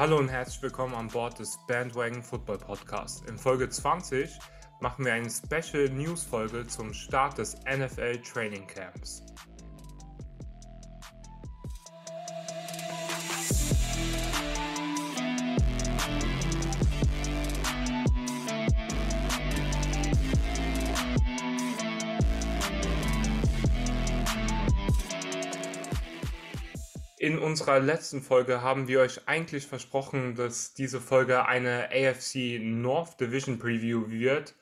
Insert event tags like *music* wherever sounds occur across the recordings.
Hallo und herzlich willkommen an Bord des Bandwagon Football Podcast. In Folge 20 machen wir eine Special News Folge zum Start des NFL Training Camps. Unserer letzten Folge haben wir euch eigentlich versprochen, dass diese Folge eine AFC North Division Preview wird.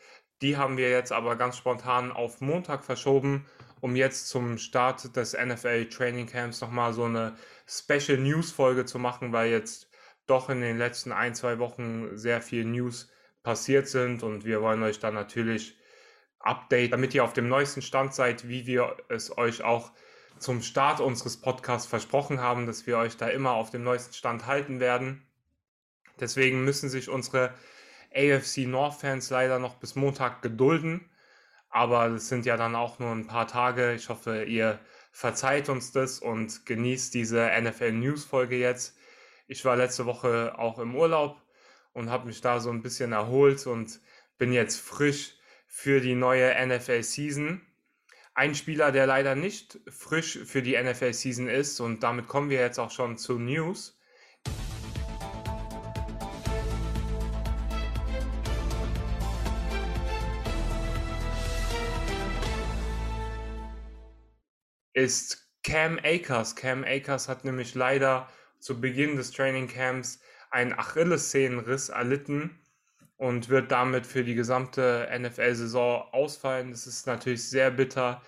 Die haben wir jetzt aber ganz spontan auf Montag verschoben, um jetzt zum Start des NFL Training Camps nochmal so eine Special News Folge zu machen, weil jetzt doch in den letzten ein, zwei Wochen sehr viel News passiert sind und wir wollen euch dann natürlich Update, damit ihr auf dem neuesten Stand seid, wie wir es euch auch zum Start unseres Podcasts versprochen haben, dass wir euch da immer auf dem neuesten Stand halten werden. Deswegen müssen sich unsere AFC North-Fans leider noch bis Montag gedulden. Aber es sind ja dann auch nur ein paar Tage. Ich hoffe, ihr verzeiht uns das und genießt diese NFL News-Folge jetzt. Ich war letzte Woche auch im Urlaub und habe mich da so ein bisschen erholt und bin jetzt frisch für die neue NFL-Season. Ein Spieler, der leider nicht frisch für die NFL-Season ist, und damit kommen wir jetzt auch schon zu News. Ist Cam Akers. Cam Akers hat nämlich leider zu Beginn des Training Camps einen Achillessehnenriss erlitten und wird damit für die gesamte NFL-Saison ausfallen. Das ist natürlich sehr bitter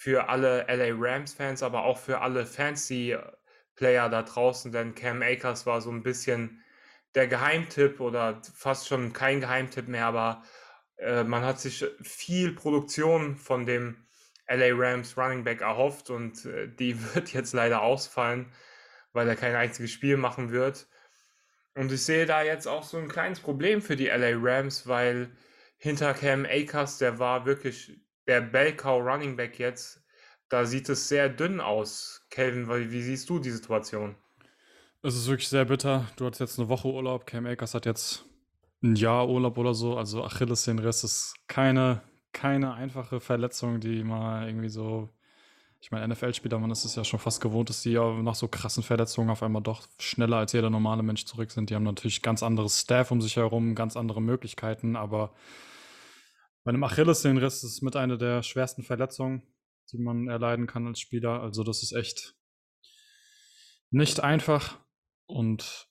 für alle LA Rams-Fans, aber auch für alle Fancy-Player da draußen, denn Cam Akers war so ein bisschen der Geheimtipp oder fast schon kein Geheimtipp mehr, aber äh, man hat sich viel Produktion von dem LA Rams Running Back erhofft und äh, die *laughs* wird jetzt leider ausfallen, weil er kein einziges Spiel machen wird. Und ich sehe da jetzt auch so ein kleines Problem für die LA Rams, weil hinter Cam Akers, der war wirklich der Bellcow Running Back jetzt, da sieht es sehr dünn aus. Kelvin, wie siehst du die Situation? Es ist wirklich sehr bitter. Du hattest jetzt eine Woche Urlaub. Cam Akers hat jetzt ein Jahr Urlaub oder so. Also Achilles den Rest ist keine, keine einfache Verletzung, die mal irgendwie so ich meine, NFL-Spieler, man ist es ja schon fast gewohnt, dass die ja nach so krassen Verletzungen auf einmal doch schneller als jeder normale Mensch zurück sind. Die haben natürlich ganz anderes Staff um sich herum, ganz andere Möglichkeiten, aber bei einem Achillessehnenriss ist es mit einer der schwersten Verletzungen, die man erleiden kann als Spieler. Also das ist echt nicht einfach und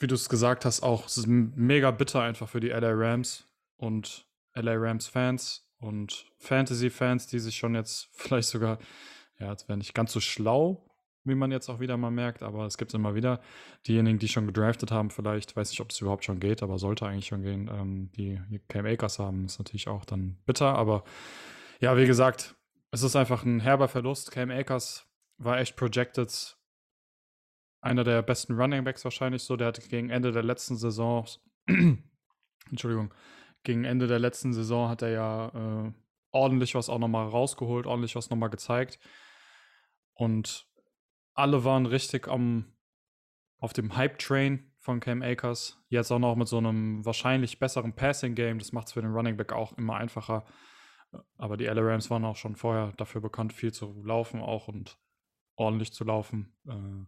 wie du es gesagt hast, auch es ist mega bitter einfach für die LA Rams und LA Rams Fans und Fantasy-Fans, die sich schon jetzt *laughs* vielleicht sogar, ja, jetzt wäre nicht ganz so schlau, wie man jetzt auch wieder mal merkt, aber es gibt immer wieder diejenigen, die schon gedraftet haben, vielleicht, weiß nicht, ob es überhaupt schon geht, aber sollte eigentlich schon gehen, ähm, die Cam Akers haben, ist natürlich auch dann bitter, aber ja, wie gesagt, es ist einfach ein herber Verlust. Cam Akers war echt projected einer der besten Running Backs wahrscheinlich so, der hat gegen Ende der letzten Saison, *clears throat* Entschuldigung, gegen Ende der letzten Saison hat er ja äh, ordentlich was auch nochmal rausgeholt, ordentlich was nochmal gezeigt. Und alle waren richtig am, auf dem Hype-Train von Cam Akers. Jetzt auch noch mit so einem wahrscheinlich besseren Passing-Game. Das macht es für den Running Back auch immer einfacher. Aber die LA Rams waren auch schon vorher dafür bekannt, viel zu laufen auch und ordentlich zu laufen. Äh,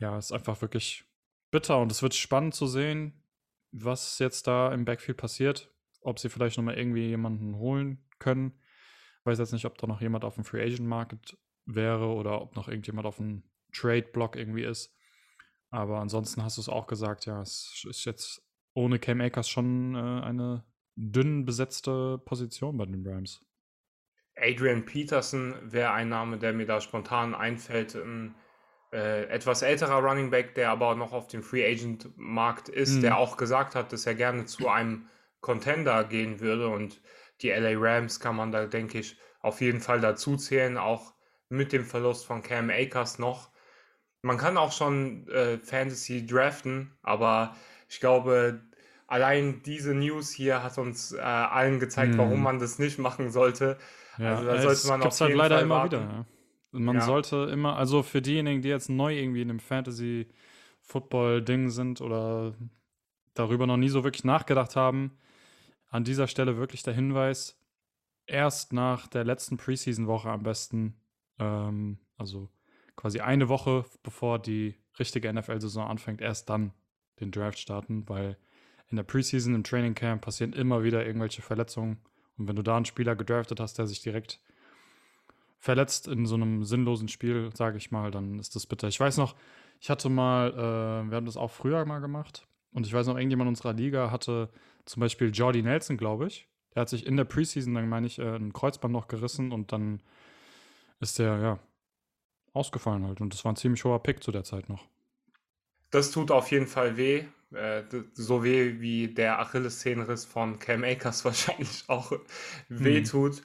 ja, ist einfach wirklich bitter und es wird spannend zu sehen, was jetzt da im Backfield passiert. Ob sie vielleicht nochmal irgendwie jemanden holen können. Weiß jetzt nicht, ob da noch jemand auf dem Free Agent Market wäre oder ob noch irgendjemand auf dem Trade-Block irgendwie ist. Aber ansonsten hast du es auch gesagt, ja, es ist jetzt ohne Cam Akers schon äh, eine dünn besetzte Position bei den Rams. Adrian Peterson wäre ein Name, der mir da spontan einfällt. Ein äh, etwas älterer Running Back, der aber noch auf dem Free Agent Markt ist, mhm. der auch gesagt hat, dass er gerne zu einem Contender gehen würde und die LA Rams kann man da, denke ich, auf jeden Fall dazu zählen, auch mit dem Verlust von Cam Akers noch. Man kann auch schon äh, Fantasy draften, aber ich glaube, allein diese News hier hat uns äh, allen gezeigt, mhm. warum man das nicht machen sollte. Ja, also da sollte man auf halt jeden halt leider Fall immer warten. wieder. Ja. Man ja. sollte immer, also für diejenigen, die jetzt neu irgendwie in einem Fantasy Football-Ding sind oder darüber noch nie so wirklich nachgedacht haben, an dieser Stelle wirklich der Hinweis, erst nach der letzten Preseason-Woche am besten, ähm, also quasi eine Woche bevor die richtige NFL-Saison anfängt, erst dann den Draft starten, weil in der Preseason, im Training Camp passieren immer wieder irgendwelche Verletzungen. Und wenn du da einen Spieler gedraftet hast, der sich direkt verletzt in so einem sinnlosen Spiel, sage ich mal, dann ist das bitter. Ich weiß noch, ich hatte mal, äh, wir haben das auch früher mal gemacht. Und ich weiß noch, irgendjemand unserer Liga hatte zum Beispiel Jordy Nelson, glaube ich. Der hat sich in der Preseason, dann meine ich, äh, ein Kreuzband noch gerissen und dann ist der, ja, ausgefallen halt. Und das war ein ziemlich hoher Pick zu der Zeit noch. Das tut auf jeden Fall weh. Äh, so weh wie der Achillessehnenriss von Cam Akers *laughs* wahrscheinlich auch weh tut. Hm.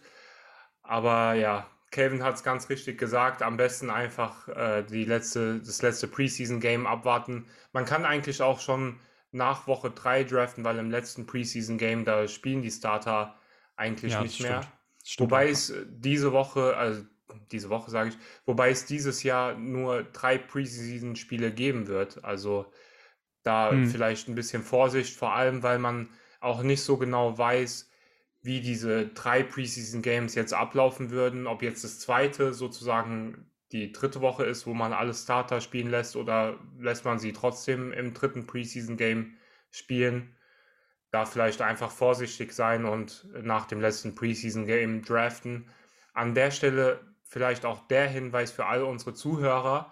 Aber ja, Calvin hat es ganz richtig gesagt. Am besten einfach äh, die letzte, das letzte Preseason-Game abwarten. Man kann eigentlich auch schon nach Woche 3 draften, weil im letzten Preseason-Game, da spielen die Starter eigentlich ja, nicht mehr. Stimmt. Wobei es diese Woche, also diese Woche sage ich, wobei es dieses Jahr nur drei Preseason-Spiele geben wird. Also da hm. vielleicht ein bisschen Vorsicht, vor allem weil man auch nicht so genau weiß, wie diese drei Preseason Games jetzt ablaufen würden, ob jetzt das zweite sozusagen die dritte Woche ist, wo man alle Starter spielen lässt oder lässt man sie trotzdem im dritten Preseason Game spielen. Da vielleicht einfach vorsichtig sein und nach dem letzten Preseason Game draften. An der Stelle vielleicht auch der Hinweis für all unsere Zuhörer,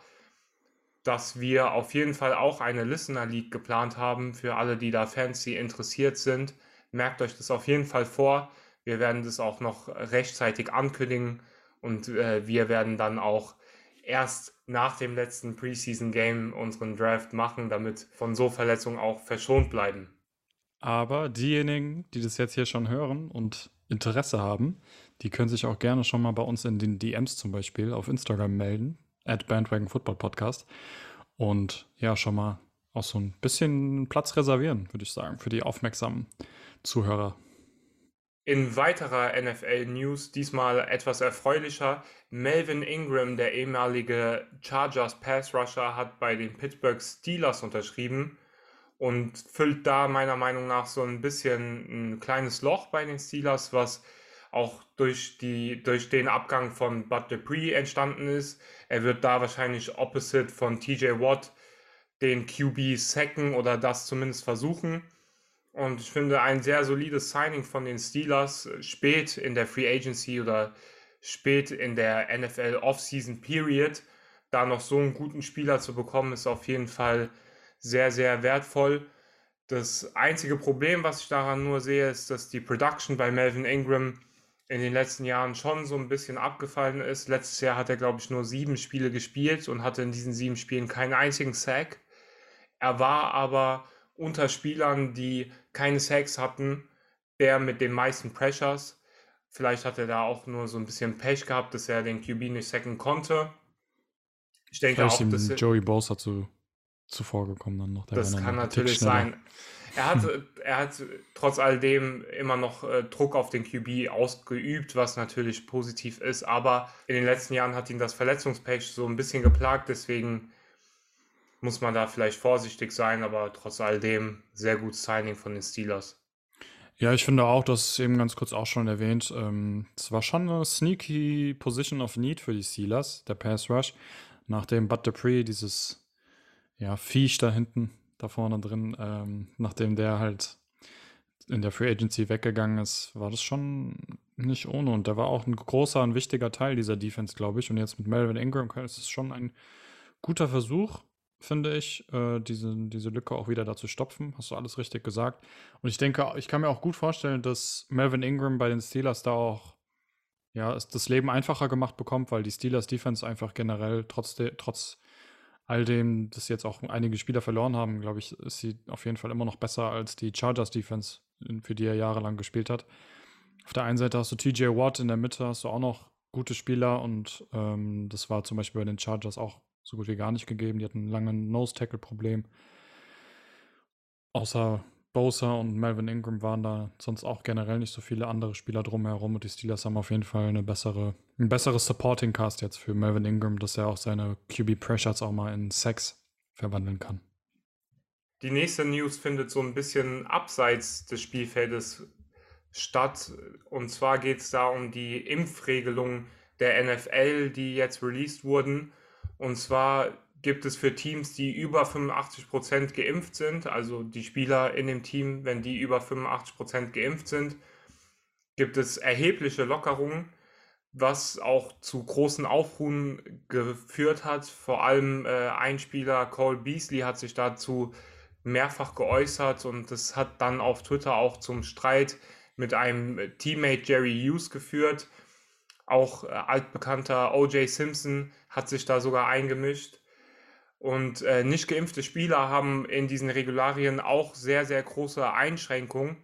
dass wir auf jeden Fall auch eine Listener League geplant haben für alle, die da fancy interessiert sind. Merkt euch das auf jeden Fall vor. Wir werden das auch noch rechtzeitig ankündigen und äh, wir werden dann auch erst nach dem letzten Preseason Game unseren Draft machen, damit von so Verletzungen auch verschont bleiben. Aber diejenigen, die das jetzt hier schon hören und Interesse haben, die können sich auch gerne schon mal bei uns in den DMs zum Beispiel auf Instagram melden, at Bandwagon Football Podcast. Und ja, schon mal auch so ein bisschen Platz reservieren, würde ich sagen, für die aufmerksamen Zuhörer. In weiterer NFL-News, diesmal etwas erfreulicher, Melvin Ingram, der ehemalige Chargers Pass Rusher, hat bei den Pittsburgh Steelers unterschrieben und füllt da meiner Meinung nach so ein bisschen ein kleines Loch bei den Steelers, was auch durch, die, durch den Abgang von Bud Dupree entstanden ist. Er wird da wahrscheinlich opposite von TJ Watt den QB sacken oder das zumindest versuchen. Und ich finde ein sehr solides Signing von den Steelers spät in der Free Agency oder spät in der NFL Offseason Period. Da noch so einen guten Spieler zu bekommen, ist auf jeden Fall sehr, sehr wertvoll. Das einzige Problem, was ich daran nur sehe, ist, dass die Production bei Melvin Ingram in den letzten Jahren schon so ein bisschen abgefallen ist. Letztes Jahr hat er, glaube ich, nur sieben Spiele gespielt und hatte in diesen sieben Spielen keinen einzigen Sack. Er war aber unter Spielern, die keine Sacks hatten, der mit den meisten Pressures. Vielleicht hat er da auch nur so ein bisschen Pech gehabt, dass er den QB nicht sacken konnte. Ich denke Vielleicht auch, dass Joey Bosa zu, zuvor gekommen dann noch. das kann natürlich sein. Er hat, er hat trotz alledem immer noch äh, Druck auf den QB ausgeübt, was natürlich positiv ist, aber in den letzten Jahren hat ihn das Verletzungspech so ein bisschen geplagt, deswegen muss man da vielleicht vorsichtig sein, aber trotz alledem sehr gutes Signing von den Steelers. Ja, ich finde auch, das ist eben ganz kurz auch schon erwähnt, ähm, es war schon eine sneaky Position of Need für die Steelers, der Pass Rush, nachdem Bud Dupree dieses ja, Viech da hinten, da vorne drin, ähm, nachdem der halt in der Free Agency weggegangen ist, war das schon nicht ohne. Und der war auch ein großer und wichtiger Teil dieser Defense, glaube ich. Und jetzt mit Melvin Ingram ist es schon ein guter Versuch finde ich, äh, diese, diese Lücke auch wieder dazu stopfen. Hast du alles richtig gesagt. Und ich denke, ich kann mir auch gut vorstellen, dass Melvin Ingram bei den Steelers da auch ja, das Leben einfacher gemacht bekommt, weil die Steelers Defense einfach generell trotz, de, trotz all dem, dass jetzt auch einige Spieler verloren haben, glaube ich, ist sie auf jeden Fall immer noch besser als die Chargers Defense, für die er jahrelang gespielt hat. Auf der einen Seite hast du TJ Watt, in der Mitte hast du auch noch gute Spieler und ähm, das war zum Beispiel bei den Chargers auch so gut wie gar nicht gegeben. Die hatten ein langes Nose-Tackle-Problem. Außer Bosa und Melvin Ingram waren da sonst auch generell nicht so viele andere Spieler drumherum und die Steelers haben auf jeden Fall eine bessere, ein besseres Supporting Cast jetzt für Melvin Ingram, dass er auch seine QB Pressures auch mal in Sex verwandeln kann. die nächste News findet so ein bisschen abseits des Spielfeldes statt. Und zwar geht es da um die Impfregelungen der NFL, die jetzt released wurden. Und zwar gibt es für Teams, die über 85 Prozent geimpft sind, also die Spieler in dem Team, wenn die über 85 Prozent geimpft sind, gibt es erhebliche Lockerungen, was auch zu großen Aufruhen geführt hat. Vor allem äh, ein Spieler, Cole Beasley, hat sich dazu mehrfach geäußert und das hat dann auf Twitter auch zum Streit mit einem Teammate Jerry Hughes geführt. Auch äh, altbekannter OJ Simpson hat sich da sogar eingemischt. Und äh, nicht geimpfte Spieler haben in diesen Regularien auch sehr, sehr große Einschränkungen,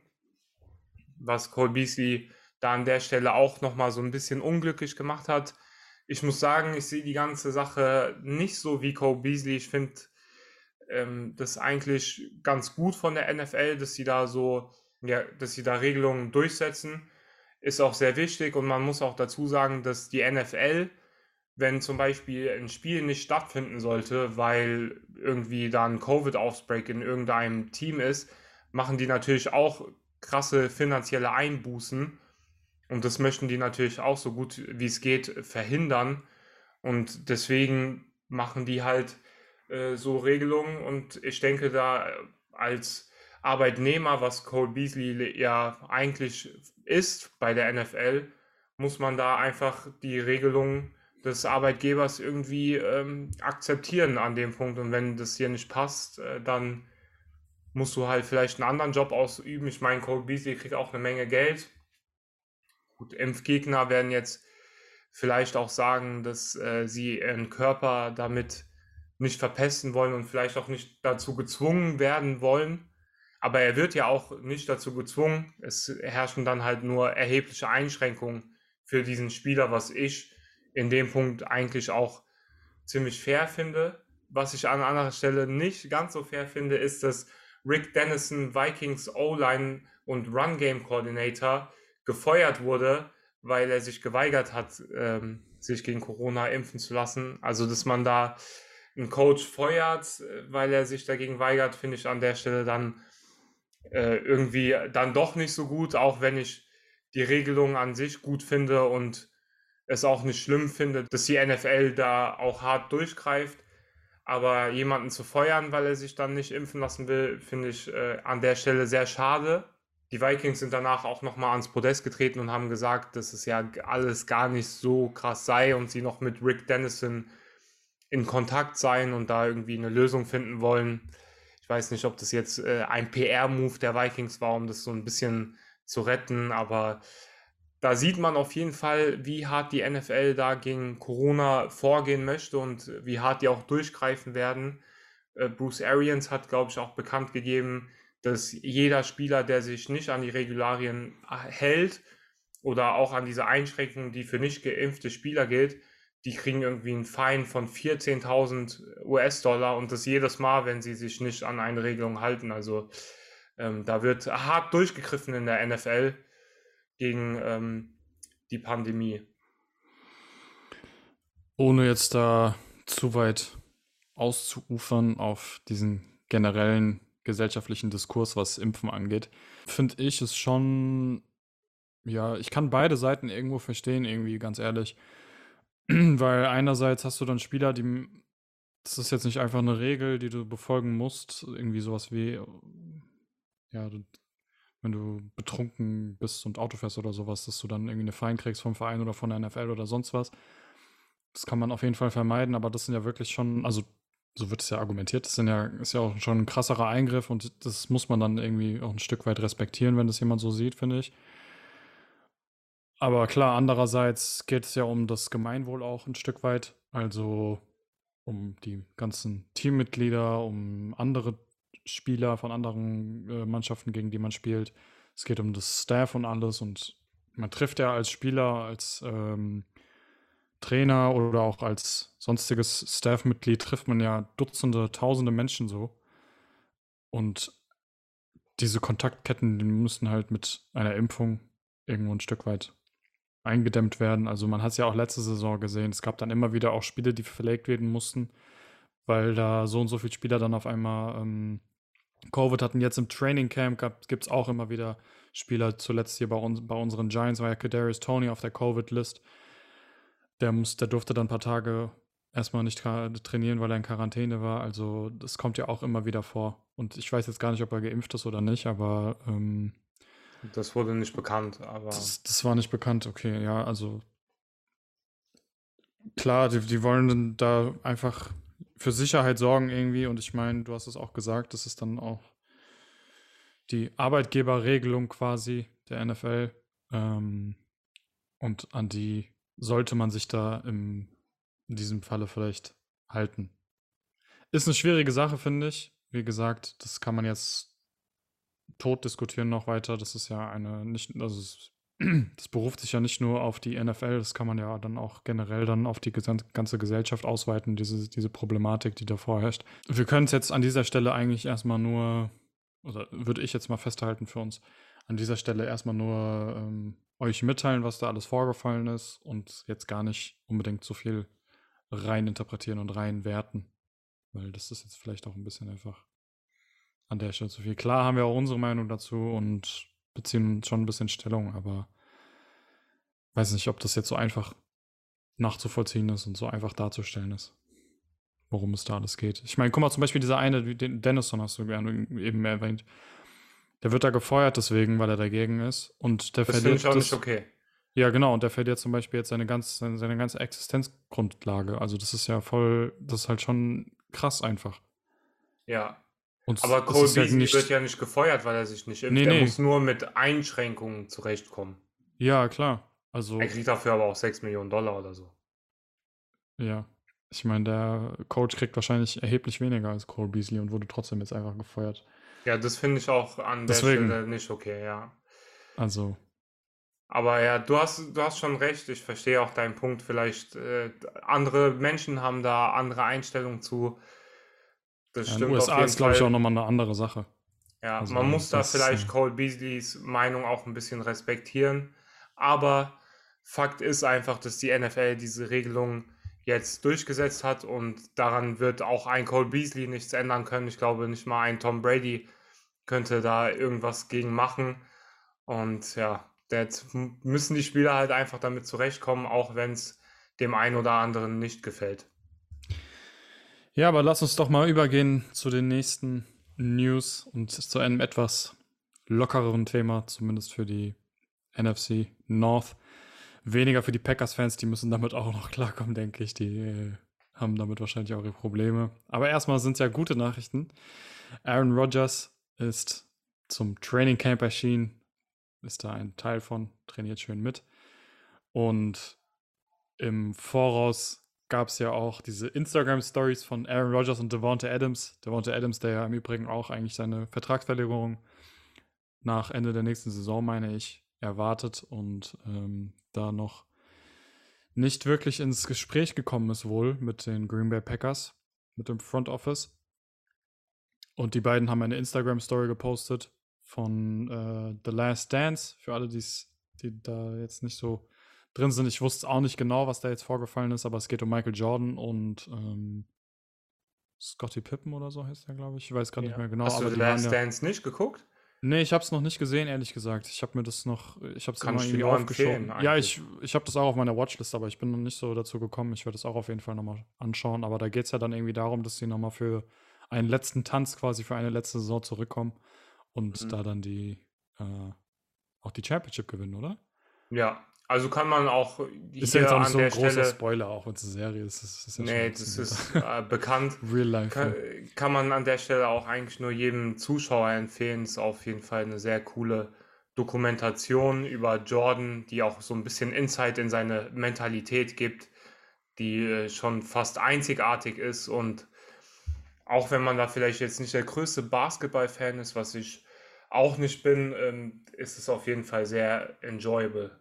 was Cole Beasley da an der Stelle auch nochmal so ein bisschen unglücklich gemacht hat. Ich muss sagen, ich sehe die ganze Sache nicht so wie Cole Beasley. Ich finde ähm, das eigentlich ganz gut von der NFL, dass sie da so, ja, dass sie da Regelungen durchsetzen. Ist auch sehr wichtig und man muss auch dazu sagen, dass die NFL wenn zum Beispiel ein Spiel nicht stattfinden sollte, weil irgendwie da ein Covid-Ausbreak in irgendeinem Team ist, machen die natürlich auch krasse finanzielle Einbußen. Und das möchten die natürlich auch so gut wie es geht verhindern. Und deswegen machen die halt äh, so Regelungen. Und ich denke, da als Arbeitnehmer, was Cole Beasley ja eigentlich ist bei der NFL, muss man da einfach die Regelungen des Arbeitgebers irgendwie ähm, akzeptieren an dem Punkt. Und wenn das hier nicht passt, äh, dann musst du halt vielleicht einen anderen Job ausüben. Ich meine, Cole Beasley kriegt auch eine Menge Geld. Gut, Impfgegner werden jetzt vielleicht auch sagen, dass äh, sie ihren Körper damit nicht verpesten wollen und vielleicht auch nicht dazu gezwungen werden wollen. Aber er wird ja auch nicht dazu gezwungen. Es herrschen dann halt nur erhebliche Einschränkungen für diesen Spieler, was ich in dem Punkt eigentlich auch ziemlich fair finde. Was ich an anderer Stelle nicht ganz so fair finde, ist, dass Rick Dennison, Vikings O-Line und Run Game Coordinator, gefeuert wurde, weil er sich geweigert hat, ähm, sich gegen Corona impfen zu lassen. Also, dass man da einen Coach feuert, weil er sich dagegen weigert, finde ich an der Stelle dann äh, irgendwie dann doch nicht so gut, auch wenn ich die Regelung an sich gut finde und es auch nicht schlimm finde, dass die NFL da auch hart durchgreift. Aber jemanden zu feuern, weil er sich dann nicht impfen lassen will, finde ich äh, an der Stelle sehr schade. Die Vikings sind danach auch nochmal ans Podest getreten und haben gesagt, dass es ja alles gar nicht so krass sei und sie noch mit Rick Dennison in Kontakt seien und da irgendwie eine Lösung finden wollen. Ich weiß nicht, ob das jetzt äh, ein PR-Move der Vikings war, um das so ein bisschen zu retten, aber da sieht man auf jeden Fall, wie hart die NFL da gegen Corona vorgehen möchte und wie hart die auch durchgreifen werden. Äh, Bruce Arians hat, glaube ich, auch bekannt gegeben, dass jeder Spieler, der sich nicht an die Regularien hält oder auch an diese Einschränkungen, die für nicht geimpfte Spieler gilt, die kriegen irgendwie einen Fein von 14.000 US-Dollar und das jedes Mal, wenn sie sich nicht an eine Regelung halten. Also ähm, da wird hart durchgegriffen in der NFL gegen ähm, die Pandemie. Ohne jetzt da zu weit auszuufern auf diesen generellen gesellschaftlichen Diskurs, was Impfen angeht, finde ich es schon, ja, ich kann beide Seiten irgendwo verstehen, irgendwie, ganz ehrlich. *clears throat* Weil einerseits hast du dann Spieler, die, das ist jetzt nicht einfach eine Regel, die du befolgen musst, irgendwie sowas wie, ja, wenn du betrunken bist und Auto fährst oder sowas, dass du dann irgendwie eine Fein kriegst vom Verein oder von der NFL oder sonst was. Das kann man auf jeden Fall vermeiden, aber das sind ja wirklich schon, also so wird es ja argumentiert, das sind ja, ist ja auch schon ein krasserer Eingriff und das muss man dann irgendwie auch ein Stück weit respektieren, wenn das jemand so sieht, finde ich. Aber klar, andererseits geht es ja um das Gemeinwohl auch ein Stück weit, also um die ganzen Teammitglieder, um andere Spieler von anderen äh, Mannschaften, gegen die man spielt. Es geht um das Staff und alles und man trifft ja als Spieler, als ähm, Trainer oder auch als sonstiges Staff-Mitglied trifft man ja Dutzende, Tausende Menschen so. Und diese Kontaktketten, die müssen halt mit einer Impfung irgendwo ein Stück weit eingedämmt werden. Also man hat es ja auch letzte Saison gesehen. Es gab dann immer wieder auch Spiele, die verlegt werden mussten, weil da so und so viele Spieler dann auf einmal ähm, Covid hatten jetzt im Training Camp, gibt es auch immer wieder Spieler. Zuletzt hier bei, uns, bei unseren Giants war ja Kadarius Tony auf der Covid-List. Der, der durfte dann ein paar Tage erstmal nicht trainieren, weil er in Quarantäne war. Also das kommt ja auch immer wieder vor. Und ich weiß jetzt gar nicht, ob er geimpft ist oder nicht, aber ähm, das wurde nicht bekannt, aber. Das, das, war nicht bekannt, okay, ja, also klar, die, die wollen da einfach für Sicherheit sorgen irgendwie und ich meine, du hast es auch gesagt, das ist dann auch die Arbeitgeberregelung quasi der NFL ähm, und an die sollte man sich da im in diesem Falle vielleicht halten. Ist eine schwierige Sache, finde ich. Wie gesagt, das kann man jetzt tot diskutieren noch weiter. Das ist ja eine nicht, also das beruft sich ja nicht nur auf die NFL, das kann man ja dann auch generell dann auf die ganze Gesellschaft ausweiten, diese, diese Problematik, die da vorherrscht. Wir können es jetzt an dieser Stelle eigentlich erstmal nur, oder würde ich jetzt mal festhalten für uns, an dieser Stelle erstmal nur ähm, euch mitteilen, was da alles vorgefallen ist und jetzt gar nicht unbedingt so viel rein interpretieren und rein werten. Weil das ist jetzt vielleicht auch ein bisschen einfach an der Stelle zu viel. Klar haben wir auch unsere Meinung dazu und beziehen schon ein bisschen Stellung, aber weiß nicht, ob das jetzt so einfach nachzuvollziehen ist und so einfach darzustellen ist, worum es da alles geht. Ich meine, guck mal, zum Beispiel dieser eine, den Dennison hast du eben erwähnt, der wird da gefeuert deswegen, weil er dagegen ist und der das verliert. Das finde ich auch nicht okay. Ja, genau, und der verliert zum Beispiel jetzt seine, ganz, seine, seine ganze Existenzgrundlage. Also das ist ja voll, das ist halt schon krass einfach. Ja. Und Aber Cole Beasley ja nicht... wird ja nicht gefeuert, weil er sich nicht impft. Nee, er nee. muss nur mit Einschränkungen zurechtkommen. Ja, klar. Also, er kriegt dafür aber auch 6 Millionen Dollar oder so. Ja. Ich meine, der Coach kriegt wahrscheinlich erheblich weniger als Cole Beasley und wurde trotzdem jetzt einfach gefeuert. Ja, das finde ich auch an Deswegen. der Stelle nicht okay, ja. Also, aber ja, du hast, du hast schon recht. Ich verstehe auch deinen Punkt. Vielleicht äh, andere Menschen haben da andere Einstellungen zu. Das ja, stimmt. In den USA ist, glaube ich, auch nochmal eine andere Sache. Ja, also, man muss da vielleicht ist, Cole Beasleys Meinung auch ein bisschen respektieren. Aber Fakt ist einfach, dass die NFL diese Regelung jetzt durchgesetzt hat und daran wird auch ein Cole Beasley nichts ändern können. Ich glaube, nicht mal ein Tom Brady könnte da irgendwas gegen machen. Und ja, Jetzt müssen die Spieler halt einfach damit zurechtkommen, auch wenn es dem einen oder anderen nicht gefällt. Ja, aber lass uns doch mal übergehen zu den nächsten News und zu einem etwas lockereren Thema, zumindest für die NFC North. Weniger für die Packers-Fans, die müssen damit auch noch *laughs* klarkommen, denke ich. Die äh, haben damit wahrscheinlich auch ihre Probleme. Aber erstmal sind es ja gute Nachrichten. Aaron Rodgers ist zum Training Camp erschienen, ist da ein Teil von, trainiert schön mit. Und im Voraus gab es ja auch diese Instagram-Stories von Aaron Rodgers und Devonta Adams. Devonta Adams, der ja im Übrigen auch eigentlich seine Vertragsverlängerung nach Ende der nächsten Saison, meine ich, erwartet und ähm, da noch nicht wirklich ins Gespräch gekommen ist wohl mit den Green Bay Packers, mit dem Front Office. Und die beiden haben eine Instagram-Story gepostet, von äh, The Last Dance, für alle, die da jetzt nicht so drin sind. Ich wusste auch nicht genau, was da jetzt vorgefallen ist, aber es geht um Michael Jordan und ähm, Scotty Pippen oder so heißt er, glaube ich. Ich weiß gerade ja. nicht mehr genau. Hast du The Last ja, Dance nicht geguckt? Nee, ich habe es noch nicht gesehen, ehrlich gesagt. Ich habe mir das noch, ich habe es immer irgendwie aufgeschoben. Ja, ich, ich habe das auch auf meiner Watchlist, aber ich bin noch nicht so dazu gekommen. Ich werde es auch auf jeden Fall nochmal anschauen. Aber da geht es ja dann irgendwie darum, dass sie nochmal für einen letzten Tanz quasi für eine letzte Saison zurückkommen und mhm. da dann die äh, auch die Championship gewinnen, oder? Ja, also kann man auch ist ja jetzt auch nicht so ein großer Stelle, Spoiler, auch wenn es eine Serie ist. Das ist ja nee, das ist *laughs* äh, bekannt. Real life. Kann, kann, man an der Stelle auch eigentlich nur jedem Zuschauer empfehlen. Es ist auf jeden Fall eine sehr coole Dokumentation über Jordan, die auch so ein bisschen Insight in seine Mentalität gibt, die äh, schon fast einzigartig ist und auch wenn man da vielleicht jetzt nicht der größte Basketball-Fan ist, was ich auch nicht bin, ähm, ist es auf jeden Fall sehr enjoyable.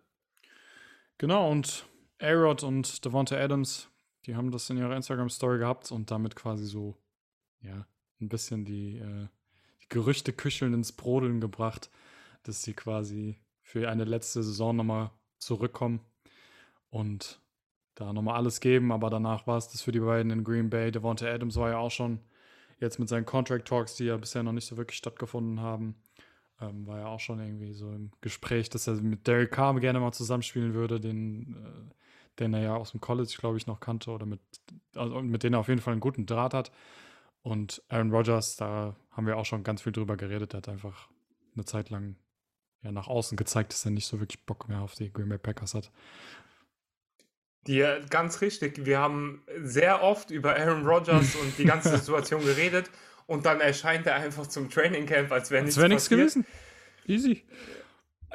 Genau, und A-Rod und Devonta Adams, die haben das in ihrer Instagram-Story gehabt und damit quasi so, ja, ein bisschen die, äh, die Gerüchte kücheln ins Brodeln gebracht, dass sie quasi für eine letzte Saison nochmal zurückkommen und da nochmal alles geben, aber danach war es das für die beiden in Green Bay. Devonta Adams war ja auch schon Jetzt mit seinen Contract Talks, die ja bisher noch nicht so wirklich stattgefunden haben, ähm, war ja auch schon irgendwie so im Gespräch, dass er mit Derek Carr gerne mal zusammenspielen würde, den, äh, den er ja aus dem College, glaube ich, noch kannte oder mit, also mit denen er auf jeden Fall einen guten Draht hat. Und Aaron Rodgers, da haben wir auch schon ganz viel drüber geredet, der hat einfach eine Zeit lang ja nach außen gezeigt, dass er nicht so wirklich Bock mehr auf die Green Bay Packers hat. Ja, ganz richtig. Wir haben sehr oft über Aaron Rodgers und die ganze *laughs* Situation geredet und dann erscheint er einfach zum Training Camp, als wäre nichts, wär nichts gewesen. Easy.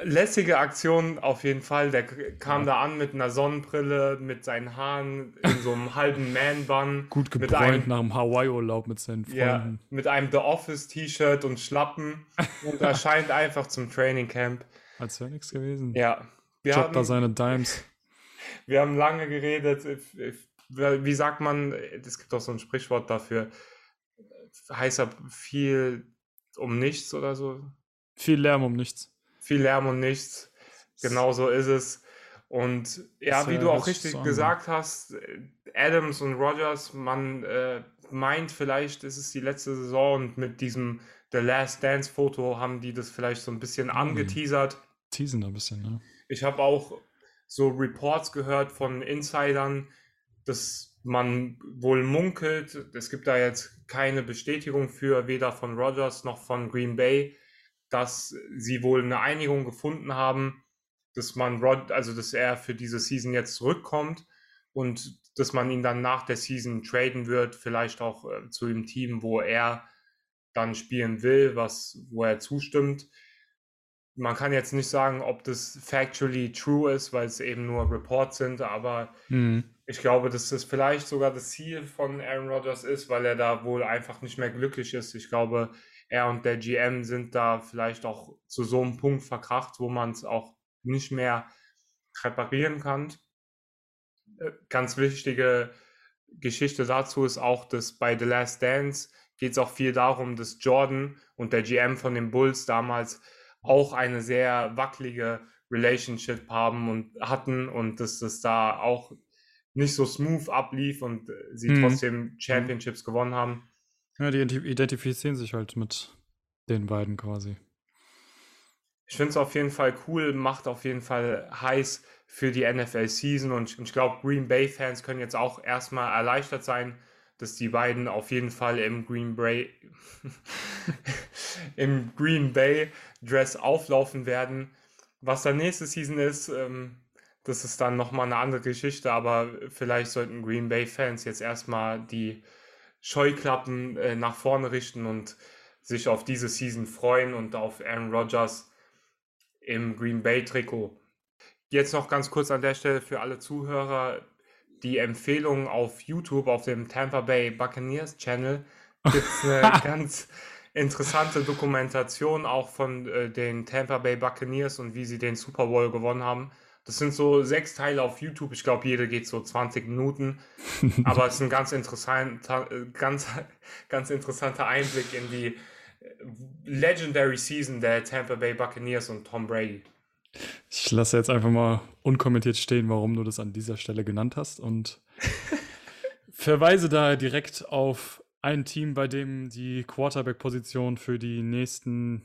Lässige Aktion auf jeden Fall. Der kam ja. da an mit einer Sonnenbrille, mit seinen Haaren in so einem halben Man-Bun. *laughs* Gut gebräunt nach dem Hawaii-Urlaub mit seinen Freunden. Ja, mit einem The Office-T-Shirt und Schlappen *laughs* und erscheint einfach zum Training Camp. Als wäre nichts gewesen. Ja. Wir Jobbt da seine Dimes. *laughs* Wir haben lange geredet. Wie sagt man, es gibt auch so ein Sprichwort dafür, heißt viel um nichts oder so? Viel Lärm um nichts. Viel Lärm um nichts. Genau so ist es. Und ja, wie du auch richtig sagen. gesagt hast, Adams und Rogers, man äh, meint vielleicht, ist es die letzte Saison und mit diesem The Last Dance Foto haben die das vielleicht so ein bisschen mhm. angeteasert. Teasen ein bisschen, ne? Ich habe auch so Reports gehört von Insidern, dass man wohl munkelt, es gibt da jetzt keine Bestätigung für, weder von Rogers noch von Green Bay, dass sie wohl eine Einigung gefunden haben, dass man Rod, also dass er für diese Season jetzt zurückkommt und dass man ihn dann nach der Season traden wird, vielleicht auch äh, zu dem Team, wo er dann spielen will, was, wo er zustimmt. Man kann jetzt nicht sagen, ob das factually true ist, weil es eben nur Reports sind, aber mhm. Ich glaube, dass das vielleicht sogar das Ziel von Aaron Rodgers ist, weil er da wohl einfach nicht mehr glücklich ist. Ich glaube, er und der GM sind da vielleicht auch zu so einem Punkt verkracht, wo man es auch nicht mehr reparieren kann. Äh, ganz wichtige Geschichte dazu ist auch, dass bei The Last Dance geht es auch viel darum, dass Jordan und der GM von den Bulls damals auch eine sehr wackelige Relationship haben und hatten und dass das da auch nicht so smooth ablief und äh, sie mhm. trotzdem Championships gewonnen haben. Ja, die identifizieren sich halt mit den beiden quasi. Ich finde es auf jeden Fall cool, macht auf jeden Fall heiß für die NFL-Season und ich glaube, Green Bay-Fans können jetzt auch erstmal erleichtert sein, dass die beiden auf jeden Fall im Green Bay *laughs* im Green Bay Dress auflaufen werden. Was dann nächste Season ist, ähm, das ist dann nochmal eine andere Geschichte, aber vielleicht sollten Green Bay-Fans jetzt erstmal die Scheuklappen äh, nach vorne richten und sich auf diese Season freuen und auf Aaron Rodgers im Green Bay-Trikot. Jetzt noch ganz kurz an der Stelle für alle Zuhörer die Empfehlung auf YouTube, auf dem Tampa Bay Buccaneers Channel, gibt es eine *laughs* ganz interessante Dokumentation auch von äh, den Tampa Bay Buccaneers und wie sie den Super Bowl gewonnen haben. Das sind so sechs Teile auf YouTube. Ich glaube, jeder geht so 20 Minuten. *laughs* Aber es ist ein ganz interessanter, ganz, ganz interessanter Einblick in die Legendary Season der Tampa Bay Buccaneers und Tom Brady. Ich lasse jetzt einfach mal unkommentiert stehen, warum du das an dieser Stelle genannt hast und *laughs* verweise da direkt auf ein Team, bei dem die Quarterback-Position für die nächsten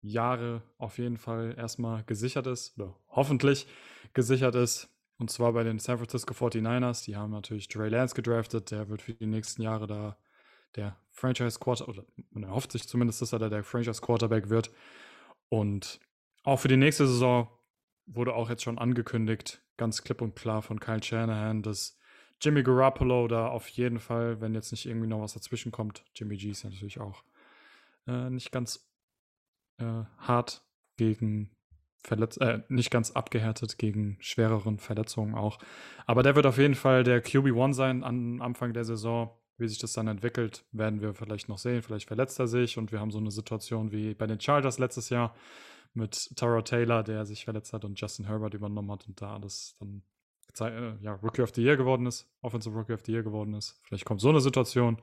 Jahre auf jeden Fall erstmal gesichert ist, oder hoffentlich gesichert ist. Und zwar bei den San Francisco 49ers. Die haben natürlich Trey Lance gedraftet. Der wird für die nächsten Jahre da der Franchise Quarter, oder man erhofft sich zumindest, dass er da der Franchise Quarterback wird. Und auch für die nächste Saison wurde auch jetzt schon angekündigt, ganz klipp und klar von Kyle Shanahan, dass Jimmy Garoppolo da auf jeden Fall, wenn jetzt nicht irgendwie noch was dazwischen kommt, Jimmy G ist natürlich auch äh, nicht ganz äh, hart gegen verletzt, äh, nicht ganz abgehärtet gegen schwereren Verletzungen auch. Aber der wird auf jeden Fall der QB1 sein am Anfang der Saison. Wie sich das dann entwickelt, werden wir vielleicht noch sehen. Vielleicht verletzt er sich und wir haben so eine Situation wie bei den Chargers letztes Jahr mit Tara Taylor, der sich verletzt hat und Justin Herbert übernommen hat und da alles dann äh, ja, Rookie of the Year geworden ist, Offensive Rookie of the Year geworden ist. Vielleicht kommt so eine Situation.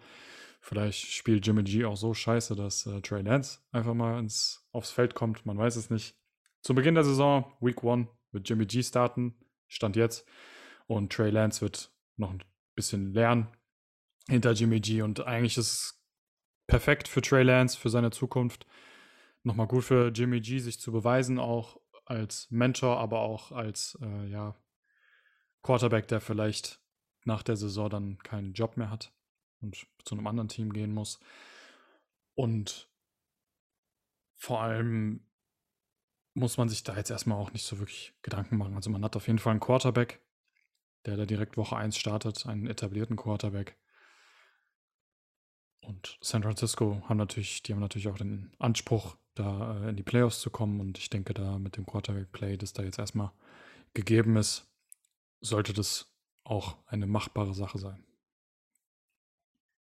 Vielleicht spielt Jimmy G auch so scheiße, dass äh, Trey Lance einfach mal ins, aufs Feld kommt. Man weiß es nicht. Zu Beginn der Saison, Week 1, wird Jimmy G starten, Stand jetzt. Und Trey Lance wird noch ein bisschen lernen hinter Jimmy G. Und eigentlich ist perfekt für Trey Lance, für seine Zukunft. Nochmal gut für Jimmy G, sich zu beweisen, auch als Mentor, aber auch als äh, ja, Quarterback, der vielleicht nach der Saison dann keinen Job mehr hat und zu einem anderen Team gehen muss. Und vor allem muss man sich da jetzt erstmal auch nicht so wirklich Gedanken machen. Also man hat auf jeden Fall einen Quarterback, der da direkt Woche 1 startet, einen etablierten Quarterback. Und San Francisco haben natürlich, die haben natürlich auch den Anspruch, da äh, in die Playoffs zu kommen. Und ich denke, da mit dem Quarterback-Play, das da jetzt erstmal gegeben ist, sollte das auch eine machbare Sache sein.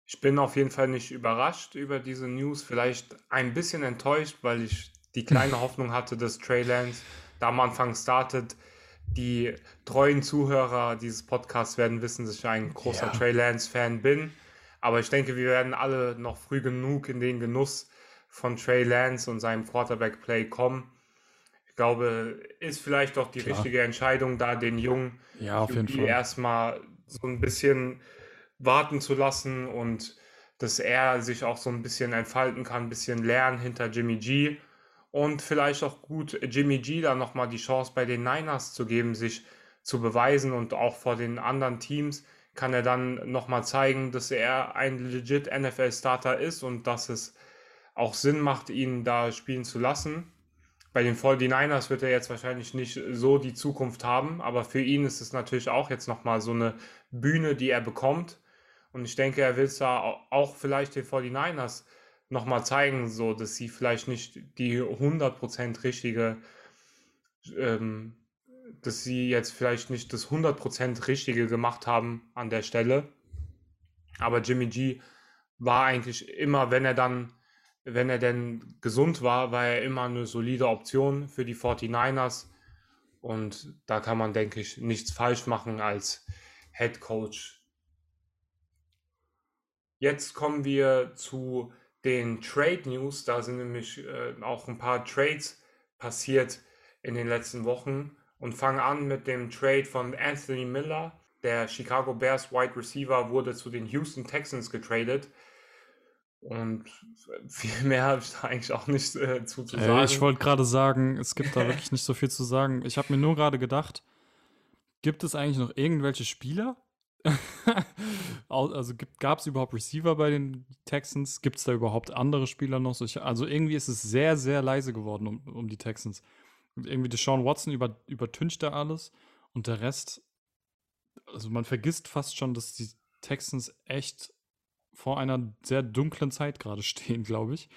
Ich bin auf jeden Fall nicht überrascht über diese News, vielleicht ein bisschen enttäuscht, weil ich die kleine *laughs* Hoffnung hatte, dass Trey Lance da am Anfang startet. Die treuen Zuhörer dieses Podcasts werden wissen, dass ich ein großer ja. Trey Lance-Fan bin. Aber ich denke, wir werden alle noch früh genug in den Genuss von Trey Lance und seinem Quarterback-Play kommen. Ich glaube, ist vielleicht auch die Klar. richtige Entscheidung, da den Jungen ja, erstmal so ein bisschen warten zu lassen und dass er sich auch so ein bisschen entfalten kann, ein bisschen lernen hinter Jimmy G und vielleicht auch gut Jimmy G da nochmal die Chance bei den Niners zu geben, sich zu beweisen und auch vor den anderen Teams kann er dann nochmal zeigen, dass er ein legit NFL-Starter ist und dass es auch Sinn macht, ihn da spielen zu lassen. Bei den 49ers wird er jetzt wahrscheinlich nicht so die Zukunft haben, aber für ihn ist es natürlich auch jetzt nochmal so eine Bühne, die er bekommt. Und ich denke, er will es da auch vielleicht den 49ers nochmal zeigen, so dass sie vielleicht nicht die 100% richtige, ähm, dass sie jetzt vielleicht nicht das 100% richtige gemacht haben an der Stelle. Aber Jimmy G war eigentlich immer, wenn er dann, wenn er denn gesund war, war er immer eine solide Option für die 49ers. Und da kann man, denke ich, nichts falsch machen als Head Coach. Jetzt kommen wir zu den Trade News. Da sind nämlich äh, auch ein paar Trades passiert in den letzten Wochen und fangen an mit dem Trade von Anthony Miller. Der Chicago Bears Wide Receiver wurde zu den Houston Texans getradet. Und viel *laughs* mehr habe ich da eigentlich auch nicht äh, zu, zu sagen. Äh, ich wollte gerade sagen, es gibt da wirklich nicht so viel zu sagen. Ich habe mir nur gerade gedacht, gibt es eigentlich noch irgendwelche Spieler, *laughs* also gab es überhaupt Receiver bei den Texans? Gibt es da überhaupt andere Spieler noch? also irgendwie ist es sehr, sehr leise geworden um, um die Texans. Irgendwie Deshaun Watson über, übertüncht da alles und der Rest, also man vergisst fast schon, dass die Texans echt vor einer sehr dunklen Zeit gerade *laughs* stehen, glaube ich.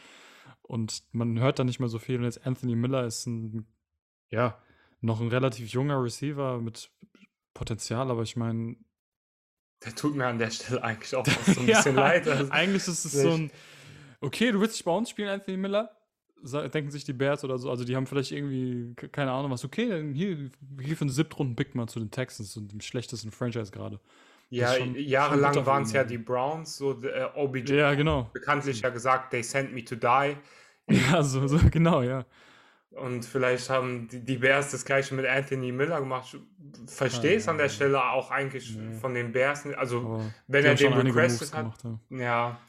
Und man hört da nicht mehr so viel. Und jetzt Anthony Miller ist ein, ja, noch ein relativ junger Receiver mit Potenzial, aber ich meine, der tut mir an der Stelle eigentlich auch *laughs* so ein bisschen ja, leid. Also, eigentlich ist es so ein, okay, du willst dich bei uns spielen, Anthony Miller? Denken sich die Bears oder so. Also, die haben vielleicht irgendwie, keine Ahnung was. Okay, dann hier, hier für einen Siebtrunden-Pick mal zu den Texans und dem schlechtesten Franchise gerade. Ja, jahrelang waren es ja die Browns, so äh, OBJ. Ja, genau. Bekanntlich ja gesagt, they sent me to die. *laughs* Ja, so, so genau, ja. Und vielleicht haben die, die Bears das gleiche mit Anthony Miller gemacht. Verstehe es ah, an der Stelle auch eigentlich nee. von den Bears. Also, Aber wenn er den requested hat. Gemacht, ja. ja.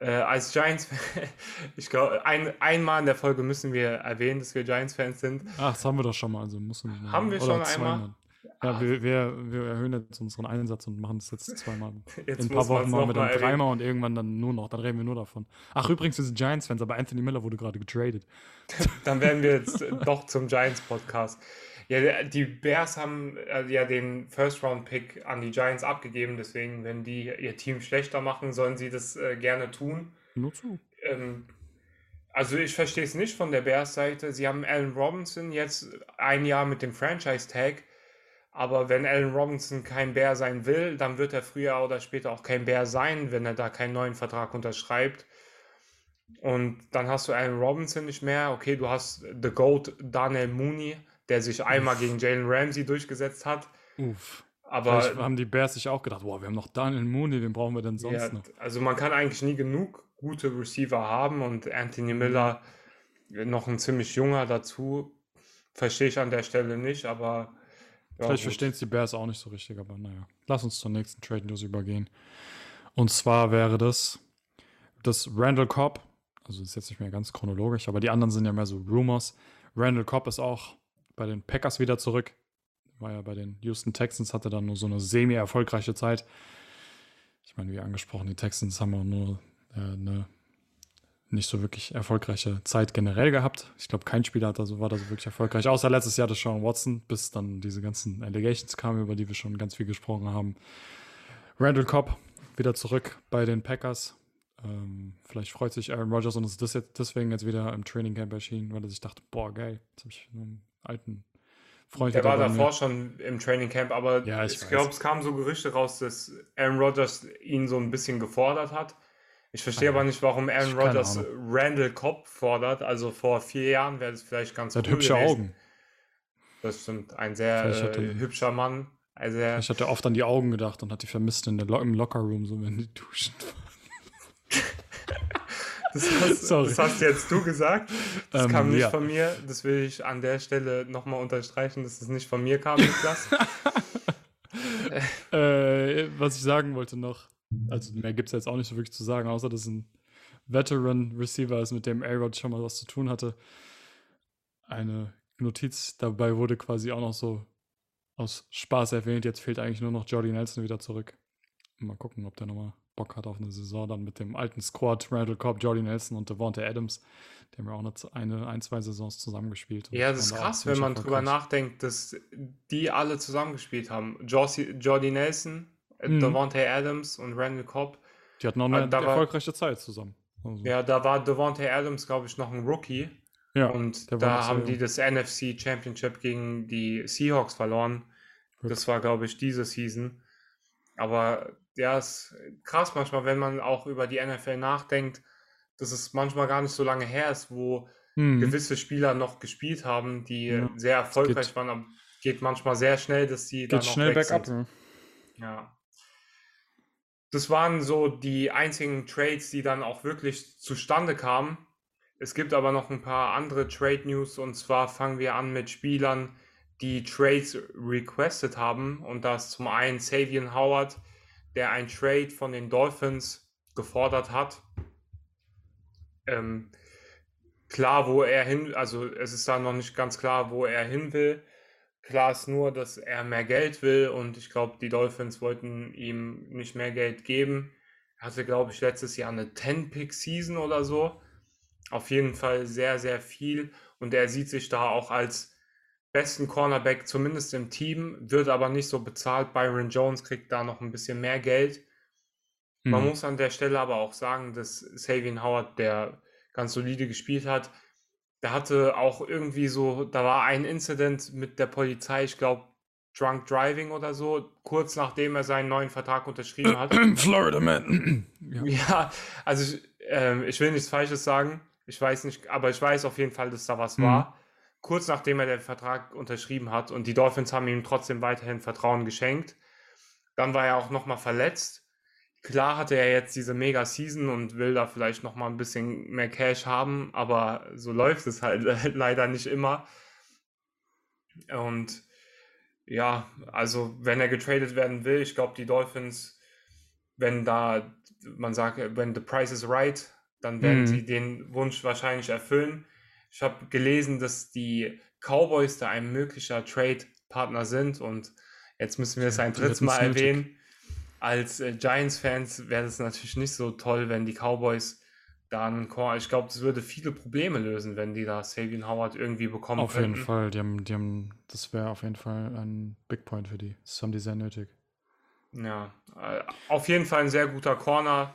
Äh, als Giants, *laughs* ich glaube, ein, einmal in der Folge müssen wir erwähnen, dass wir Giants-Fans sind. Ach, das haben wir doch schon mal, also müssen wir Haben wir schon einmal? Ja, wir, wir, wir, erhöhen jetzt unseren Einsatz und machen es jetzt zweimal. *laughs* Jetzt In ein paar Wochen machen wir dann dreimal und irgendwann dann nur noch. Dann reden wir nur davon. Ach, übrigens, wir sind Giants-Fans, aber Anthony Miller wurde gerade getradet. *laughs* dann werden wir jetzt doch zum Giants-Podcast. Ja, die Bears haben äh, ja den First-Round-Pick an die Giants abgegeben, deswegen, wenn die ihr Team schlechter machen, sollen sie das äh, gerne tun. Nur zu. Ähm, also ich verstehe es nicht von der Bears-Seite. Sie haben Allen Robinson jetzt ein Jahr mit dem Franchise-Tag aber wenn Allen Robinson kein Bär sein will, dann wird er früher oder später auch kein Bär sein, wenn er da keinen neuen Vertrag unterschreibt. Und dann hast du Allen Robinson nicht mehr. Okay, du hast The Goat Daniel Mooney, der sich einmal gegen Jalen Ramsey durchgesetzt hat. Uff. Aber Vielleicht haben die Bears sich auch gedacht, boah, wir haben noch Daniel Mooney, wen brauchen wir denn sonst ja, noch? Also man kann eigentlich nie genug gute Receiver haben und Anthony Miller noch ein ziemlich junger dazu. Verstehe ich an der Stelle nicht, aber ja, Vielleicht verstehen es die Bears auch nicht so richtig, aber naja. Lass uns zur nächsten Trade News übergehen. Und zwar wäre das dass Randall Cobb, also ist jetzt nicht mehr ganz chronologisch, aber die anderen sind ja mehr so Rumors. Randall Cobb ist auch bei den Packers wieder zurück. War ja bei den Houston Texans, hatte dann nur so eine semi-erfolgreiche Zeit. Ich meine, wie angesprochen, die Texans haben auch nur äh, eine nicht so wirklich erfolgreiche Zeit generell gehabt. Ich glaube, kein Spieler hat da so, war da so wirklich erfolgreich, außer letztes Jahr das Sean Watson, bis dann diese ganzen Allegations kamen, über die wir schon ganz viel gesprochen haben. Randall Cobb wieder zurück bei den Packers. Ähm, vielleicht freut sich Aaron Rodgers und ist das jetzt deswegen jetzt wieder im Training Camp erschienen, weil er sich dachte, boah, geil, jetzt habe ich einen alten Freund. Der war davor schon im Training Camp, aber ja, ich, ich glaube, es kamen so Gerüchte raus, dass Aaron Rodgers ihn so ein bisschen gefordert hat. Ich verstehe aber nicht, warum Aaron Rodgers Randall Cobb fordert. Also vor vier Jahren wäre das vielleicht ganz gut. Er hat hübsche gewesen. Augen. Das stimmt. Ein sehr äh, hübscher Mann. Also ich hatte oft an die Augen gedacht und hat die vermisst in der Lo im Lockerroom, so wenn die duschen. *laughs* das, hast, das hast jetzt du gesagt. Das ähm, kam nicht ja. von mir. Das will ich an der Stelle nochmal unterstreichen, dass es nicht von mir kam, Niklas. *laughs* äh, was ich sagen wollte noch, also mehr gibt es jetzt auch nicht so wirklich zu sagen, außer dass ein Veteran-Receiver ist, mit dem A-Rod schon mal was zu tun hatte. Eine Notiz dabei wurde quasi auch noch so aus Spaß erwähnt. Jetzt fehlt eigentlich nur noch Jordy Nelson wieder zurück. Mal gucken, ob der nochmal Bock hat auf eine Saison dann mit dem alten Squad, Randall Cobb, Jordy Nelson und Devonta Adams. Die haben ja auch noch eine, ein, zwei Saisons zusammengespielt. Ja, das ist krass, wenn man drüber nachdenkt, dass die alle zusammengespielt haben. Jordy Nelson, mhm. Devontae Adams und Randall Cobb. Die hatten auch eine da erfolgreiche war, Zeit zusammen. Also. Ja, da war Devontae Adams, glaube ich, noch ein Rookie. Ja, und da haben die das NFC Championship gegen die Seahawks verloren. Glück. Das war, glaube ich, diese Season. Aber ja, es ist krass manchmal, wenn man auch über die NFL nachdenkt, dass es manchmal gar nicht so lange her ist, wo mhm. gewisse Spieler noch gespielt haben, die ja. sehr erfolgreich geht, waren. Aber geht manchmal sehr schnell, dass sie dann noch schnell weg bergab, sind. Ja das waren so die einzigen Trades, die dann auch wirklich zustande kamen. Es gibt aber noch ein paar andere Trade News und zwar fangen wir an mit Spielern, die Trades requested haben und das zum einen Savian Howard, der ein Trade von den Dolphins gefordert hat. Ähm, klar, wo er hin, also es ist da noch nicht ganz klar, wo er hin will. Klar ist nur, dass er mehr Geld will und ich glaube, die Dolphins wollten ihm nicht mehr Geld geben. Er hatte, glaube ich, letztes Jahr eine 10-Pick-Season oder so. Auf jeden Fall sehr, sehr viel und er sieht sich da auch als besten Cornerback, zumindest im Team, wird aber nicht so bezahlt. Byron Jones kriegt da noch ein bisschen mehr Geld. Man mhm. muss an der Stelle aber auch sagen, dass Savian Howard, der ganz solide gespielt hat, der hatte auch irgendwie so, da war ein Incident mit der Polizei, ich glaube, Drunk Driving oder so, kurz nachdem er seinen neuen Vertrag unterschrieben hat. *clears throat* Florida Man. *clears throat* ja. ja, also ich, äh, ich will nichts Falsches sagen. Ich weiß nicht, aber ich weiß auf jeden Fall, dass da was mhm. war. Kurz nachdem er den Vertrag unterschrieben hat und die Dolphins haben ihm trotzdem weiterhin Vertrauen geschenkt. Dann war er auch nochmal verletzt Klar hatte er jetzt diese Mega-Season und will da vielleicht noch mal ein bisschen mehr Cash haben, aber so läuft es halt *laughs* leider nicht immer. Und ja, also wenn er getradet werden will, ich glaube, die Dolphins, wenn da, man sagt, wenn the price is right, dann werden mhm. sie den Wunsch wahrscheinlich erfüllen. Ich habe gelesen, dass die Cowboys da ein möglicher Trade-Partner sind und jetzt müssen wir es ein drittes Mal erwähnen als äh, Giants-Fans wäre es natürlich nicht so toll, wenn die Cowboys dann, ich glaube, das würde viele Probleme lösen, wenn die da Sabian Howard irgendwie bekommen Auf könnten. jeden Fall, die haben, die haben, das wäre auf jeden Fall ein Big Point für die. Das haben die sehr nötig. Ja, äh, auf jeden Fall ein sehr guter Corner.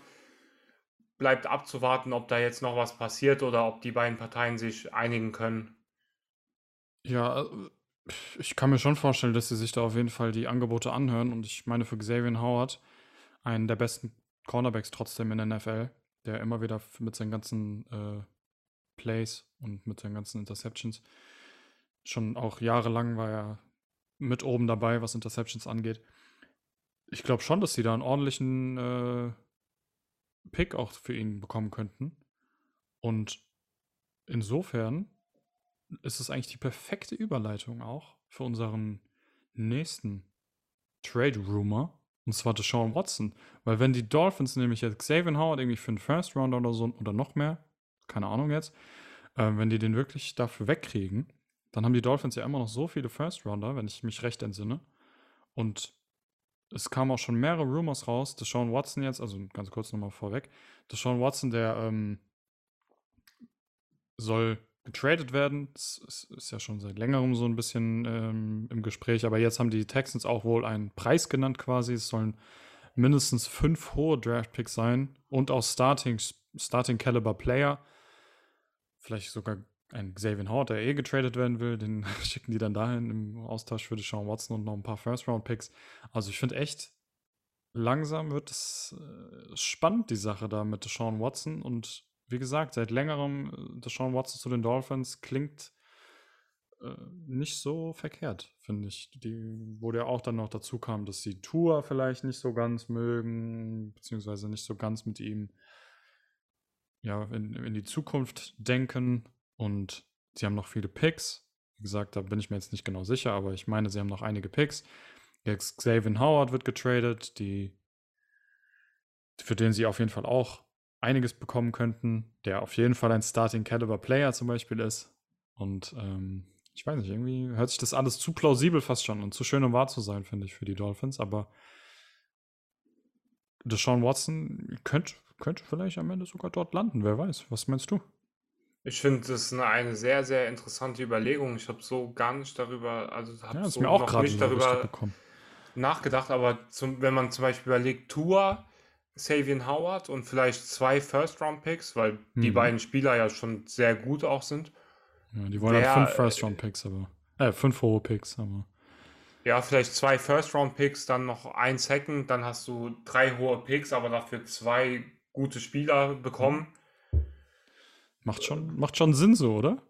Bleibt abzuwarten, ob da jetzt noch was passiert oder ob die beiden Parteien sich einigen können. Ja, äh, ich kann mir schon vorstellen, dass sie sich da auf jeden Fall die Angebote anhören. Und ich meine, für Xavier Howard, einen der besten Cornerbacks trotzdem in der NFL, der immer wieder mit seinen ganzen äh, Plays und mit seinen ganzen Interceptions schon auch jahrelang war er mit oben dabei, was Interceptions angeht. Ich glaube schon, dass sie da einen ordentlichen äh, Pick auch für ihn bekommen könnten. Und insofern ist es eigentlich die perfekte Überleitung auch für unseren nächsten Trade Rumor, Und zwar Deshaun Watson. Weil wenn die Dolphins nämlich jetzt Xavier Howard irgendwie für einen First Rounder oder so oder noch mehr, keine Ahnung jetzt, äh, wenn die den wirklich dafür wegkriegen, dann haben die Dolphins ja immer noch so viele First Rounder, wenn ich mich recht entsinne. Und es kamen auch schon mehrere Rumors raus, Deshaun Watson jetzt, also ganz kurz nochmal vorweg, Deshaun Watson, der ähm, soll getradet werden. Das ist, ist, ja schon seit längerem so ein bisschen ähm, im Gespräch, aber jetzt haben die Texans auch wohl einen Preis genannt quasi. Es sollen mindestens fünf hohe Draft-Picks sein und auch Starting, Starting Caliber Player. Vielleicht sogar ein Xavier Howard, der eh getradet werden will, den *laughs* schicken die dann dahin im Austausch für Deshaun Watson und noch ein paar First-Round-Picks. Also ich finde echt, langsam wird es äh, spannend, die Sache da mit Deshaun Watson und wie gesagt, seit längerem äh, Deshaun Watson zu den Dolphins klingt äh, nicht so verkehrt, finde ich. Die, wo ja auch dann noch dazu kam, dass sie Tour vielleicht nicht so ganz mögen, beziehungsweise nicht so ganz mit ihm ja, in, in die Zukunft denken. Und sie haben noch viele Picks. Wie gesagt, da bin ich mir jetzt nicht genau sicher, aber ich meine, sie haben noch einige Picks. Jetzt Xavier Howard wird getradet, die, für den sie auf jeden Fall auch einiges bekommen könnten, der auf jeden Fall ein Starting Caliber Player zum Beispiel ist. Und ähm, ich weiß nicht, irgendwie hört sich das alles zu plausibel fast schon und zu schön, um wahr zu sein, finde ich, für die Dolphins. Aber Deshaun Watson könnte, könnte vielleicht am Ende sogar dort landen, wer weiß. Was meinst du? Ich finde, das ist eine, eine, sehr, sehr interessante Überlegung. Ich habe so gar nicht darüber, also habe ja, so mir auch noch nicht darüber nachgedacht, aber zum, wenn man zum Beispiel überlegt, Tour Savian Howard und vielleicht zwei First-Round-Picks, weil mhm. die beiden Spieler ja schon sehr gut auch sind. Ja, die wollen halt fünf First-Round-Picks, aber. Äh, fünf hohe Picks, aber. Ja, vielleicht zwei First-Round-Picks, dann noch ein Second, dann hast du drei hohe Picks, aber dafür zwei gute Spieler bekommen. Macht schon, macht schon Sinn so, oder?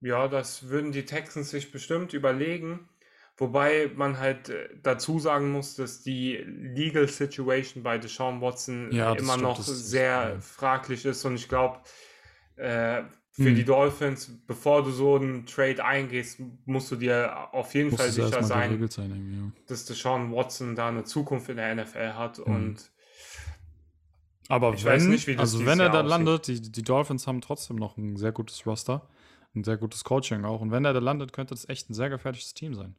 Ja, das würden die Texans sich bestimmt überlegen. Wobei man halt äh, dazu sagen muss, dass die Legal Situation bei Deshaun Watson ja, immer stimmt, noch sehr ist, fraglich ist und ich glaube, äh, für hm. die Dolphins, bevor du so einen Trade eingehst, musst du dir auf jeden Fall sicher sein, sein ja. dass Deshaun Watson da eine Zukunft in der NFL hat hm. und aber ich wenn, nicht, also wenn er da landet, die, die Dolphins haben trotzdem noch ein sehr gutes Roster, ein sehr gutes Coaching auch und wenn er da landet, könnte das echt ein sehr gefährliches Team sein.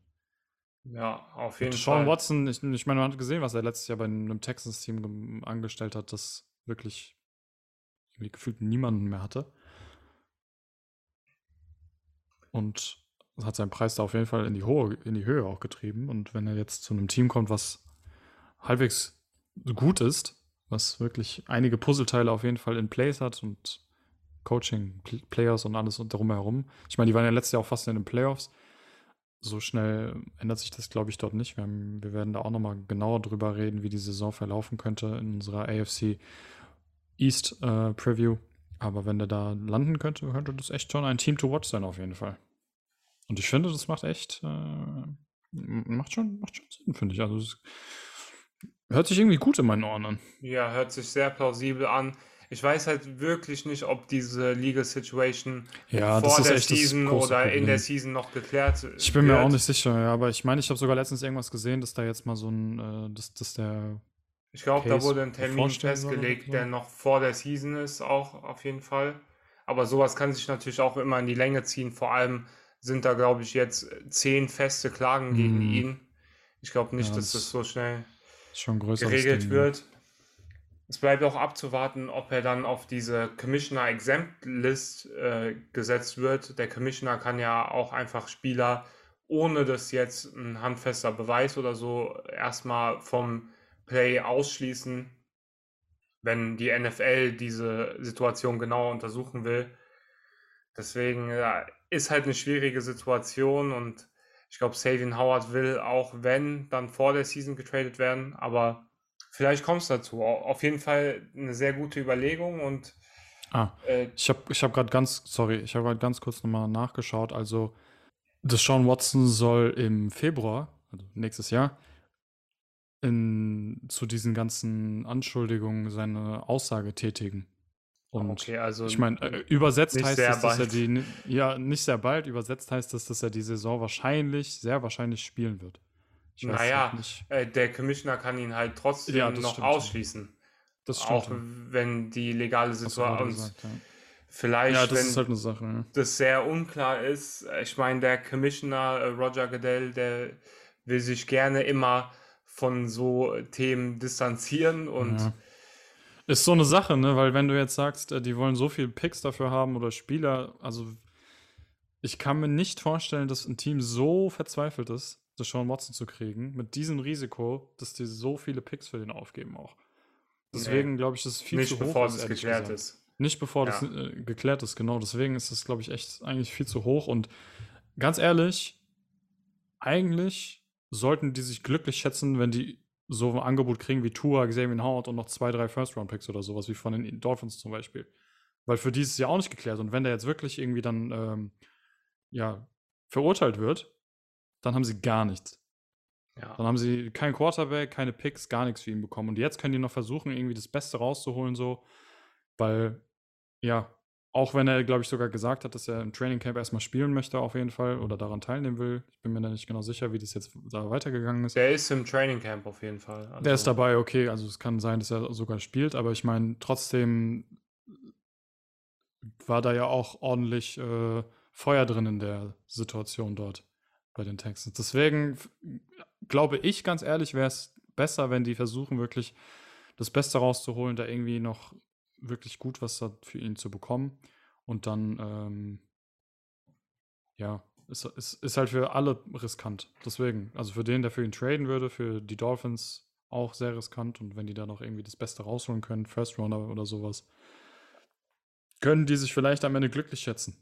Ja, auf jeden Mit Fall. Sean Watson, ich, ich meine, man hat gesehen, was er letztes Jahr bei einem Texans-Team angestellt hat, das wirklich irgendwie gefühlt niemanden mehr hatte. Und hat seinen Preis da auf jeden Fall in die, Hohe, in die Höhe auch getrieben. Und wenn er jetzt zu einem Team kommt, was halbwegs gut ist, was wirklich einige Puzzleteile auf jeden Fall in Place hat und Coaching, Players und alles drumherum. Ich meine, die waren ja letztes Jahr auch fast in den Playoffs so schnell ändert sich das, glaube ich, dort nicht. Wir, haben, wir werden da auch nochmal genauer drüber reden, wie die Saison verlaufen könnte in unserer AFC East äh, Preview. Aber wenn der da landen könnte, könnte das echt schon ein Team to watch sein, auf jeden Fall. Und ich finde, das macht echt, äh, macht, schon, macht schon Sinn, finde ich. Also, es hört sich irgendwie gut in meinen Ohren an. Ja, hört sich sehr plausibel an. Ich weiß halt wirklich nicht, ob diese Legal Situation ja, vor der Season oder Problem. in der Season noch geklärt wird. Ich bin mir auch nicht sicher, ja, aber ich meine, ich habe sogar letztens irgendwas gesehen, dass da jetzt mal so ein, äh, dass, dass der. Ich glaube, da wurde ein Termin festgelegt, der noch vor der Season ist, auch auf jeden Fall. Aber sowas kann sich natürlich auch immer in die Länge ziehen. Vor allem sind da, glaube ich, jetzt zehn feste Klagen gegen mhm. ihn. Ich glaube nicht, ja, das dass das so schnell geregelt Ding, wird. Es bleibt auch abzuwarten, ob er dann auf diese Commissioner Exempt List äh, gesetzt wird. Der Commissioner kann ja auch einfach Spieler, ohne dass jetzt ein handfester Beweis oder so, erstmal vom Play ausschließen, wenn die NFL diese Situation genauer untersuchen will. Deswegen ja, ist halt eine schwierige Situation und ich glaube, Savian Howard will auch, wenn, dann vor der Season getradet werden, aber Vielleicht kommt es dazu. Auf jeden Fall eine sehr gute Überlegung und Ah, äh, ich habe ich hab gerade ganz, sorry, ich habe gerade ganz kurz nochmal nachgeschaut. Also, Deshaun Watson soll im Februar, also nächstes Jahr, in, zu diesen ganzen Anschuldigungen seine Aussage tätigen. Und okay, also ich meine, äh, übersetzt heißt es, dass er die, ja, nicht sehr bald, übersetzt heißt es, dass er die Saison wahrscheinlich, sehr wahrscheinlich spielen wird. Naja, halt äh, der Commissioner kann ihn halt Ja, trotzdem das noch stimmt, ja. ausschließen. Das Auch stimmt, ja. wenn die legale Situation ja. Ja, vielleicht, das ist wenn halt eine Sache, ja. das sehr unklar ist. Ich meine, der Commissioner äh, Roger Goodell, der will sich gerne immer von so Themen distanzieren und Ja. Ist so eine Sache, ne? Weil wenn du jetzt sagst, äh, die wollen so viel Picks dafür haben oder Spieler, also ich kann mir nicht vorstellen, dass ein Team so verzweifelt ist, das Sean Watson zu kriegen, mit diesem Risiko, dass die so viele Picks für den aufgeben auch. nee, Deswegen glaube ich, dass es viel nicht zu hoch bevor ist, das geklärt gesagt. ist. Nicht bevor das Ja. äh, geklärt ist, genau. Deswegen ist es, glaube ich, echt eigentlich viel zu hoch. Und ganz ehrlich, eigentlich sollten die sich glücklich schätzen, wenn die so ein Angebot kriegen wie Tua, Xavier Howard und noch zwei, drei First-Round-Picks oder sowas, wie von den Dolphins zum Beispiel. Weil für die ist es ja auch nicht geklärt. Und wenn der jetzt wirklich irgendwie dann ähm, ja, verurteilt wird, dann haben sie gar nichts. Ja. Dann haben sie keinen Quarterback, keine Picks, gar nichts für ihn bekommen. Und jetzt können die noch versuchen, irgendwie das Beste rauszuholen, so, weil, ja, auch wenn er, glaube ich, sogar gesagt hat, dass er im Training Camp erstmal spielen möchte, auf jeden Fall, oder daran teilnehmen will. Ich bin mir da nicht genau sicher, wie das jetzt da weitergegangen ist. Der ist im Training Camp auf jeden Fall. Der ist Also, dabei, okay, also es kann sein, dass er sogar spielt, aber ich meine, trotzdem war da ja auch ordentlich äh, Feuer drin in der Situation dort bei den Texans. Deswegen glaube ich ganz ehrlich, wäre es besser, wenn die versuchen, wirklich das Beste rauszuholen, da irgendwie noch wirklich gut was da für ihn zu bekommen. Und dann, ähm, ja, ist, ist, ist halt für alle riskant. Deswegen, also für den, der für ihn traden würde, für die Dolphins auch sehr riskant. Und wenn die da noch irgendwie das Beste rausholen können, First Runner oder sowas, können die sich vielleicht am Ende glücklich schätzen.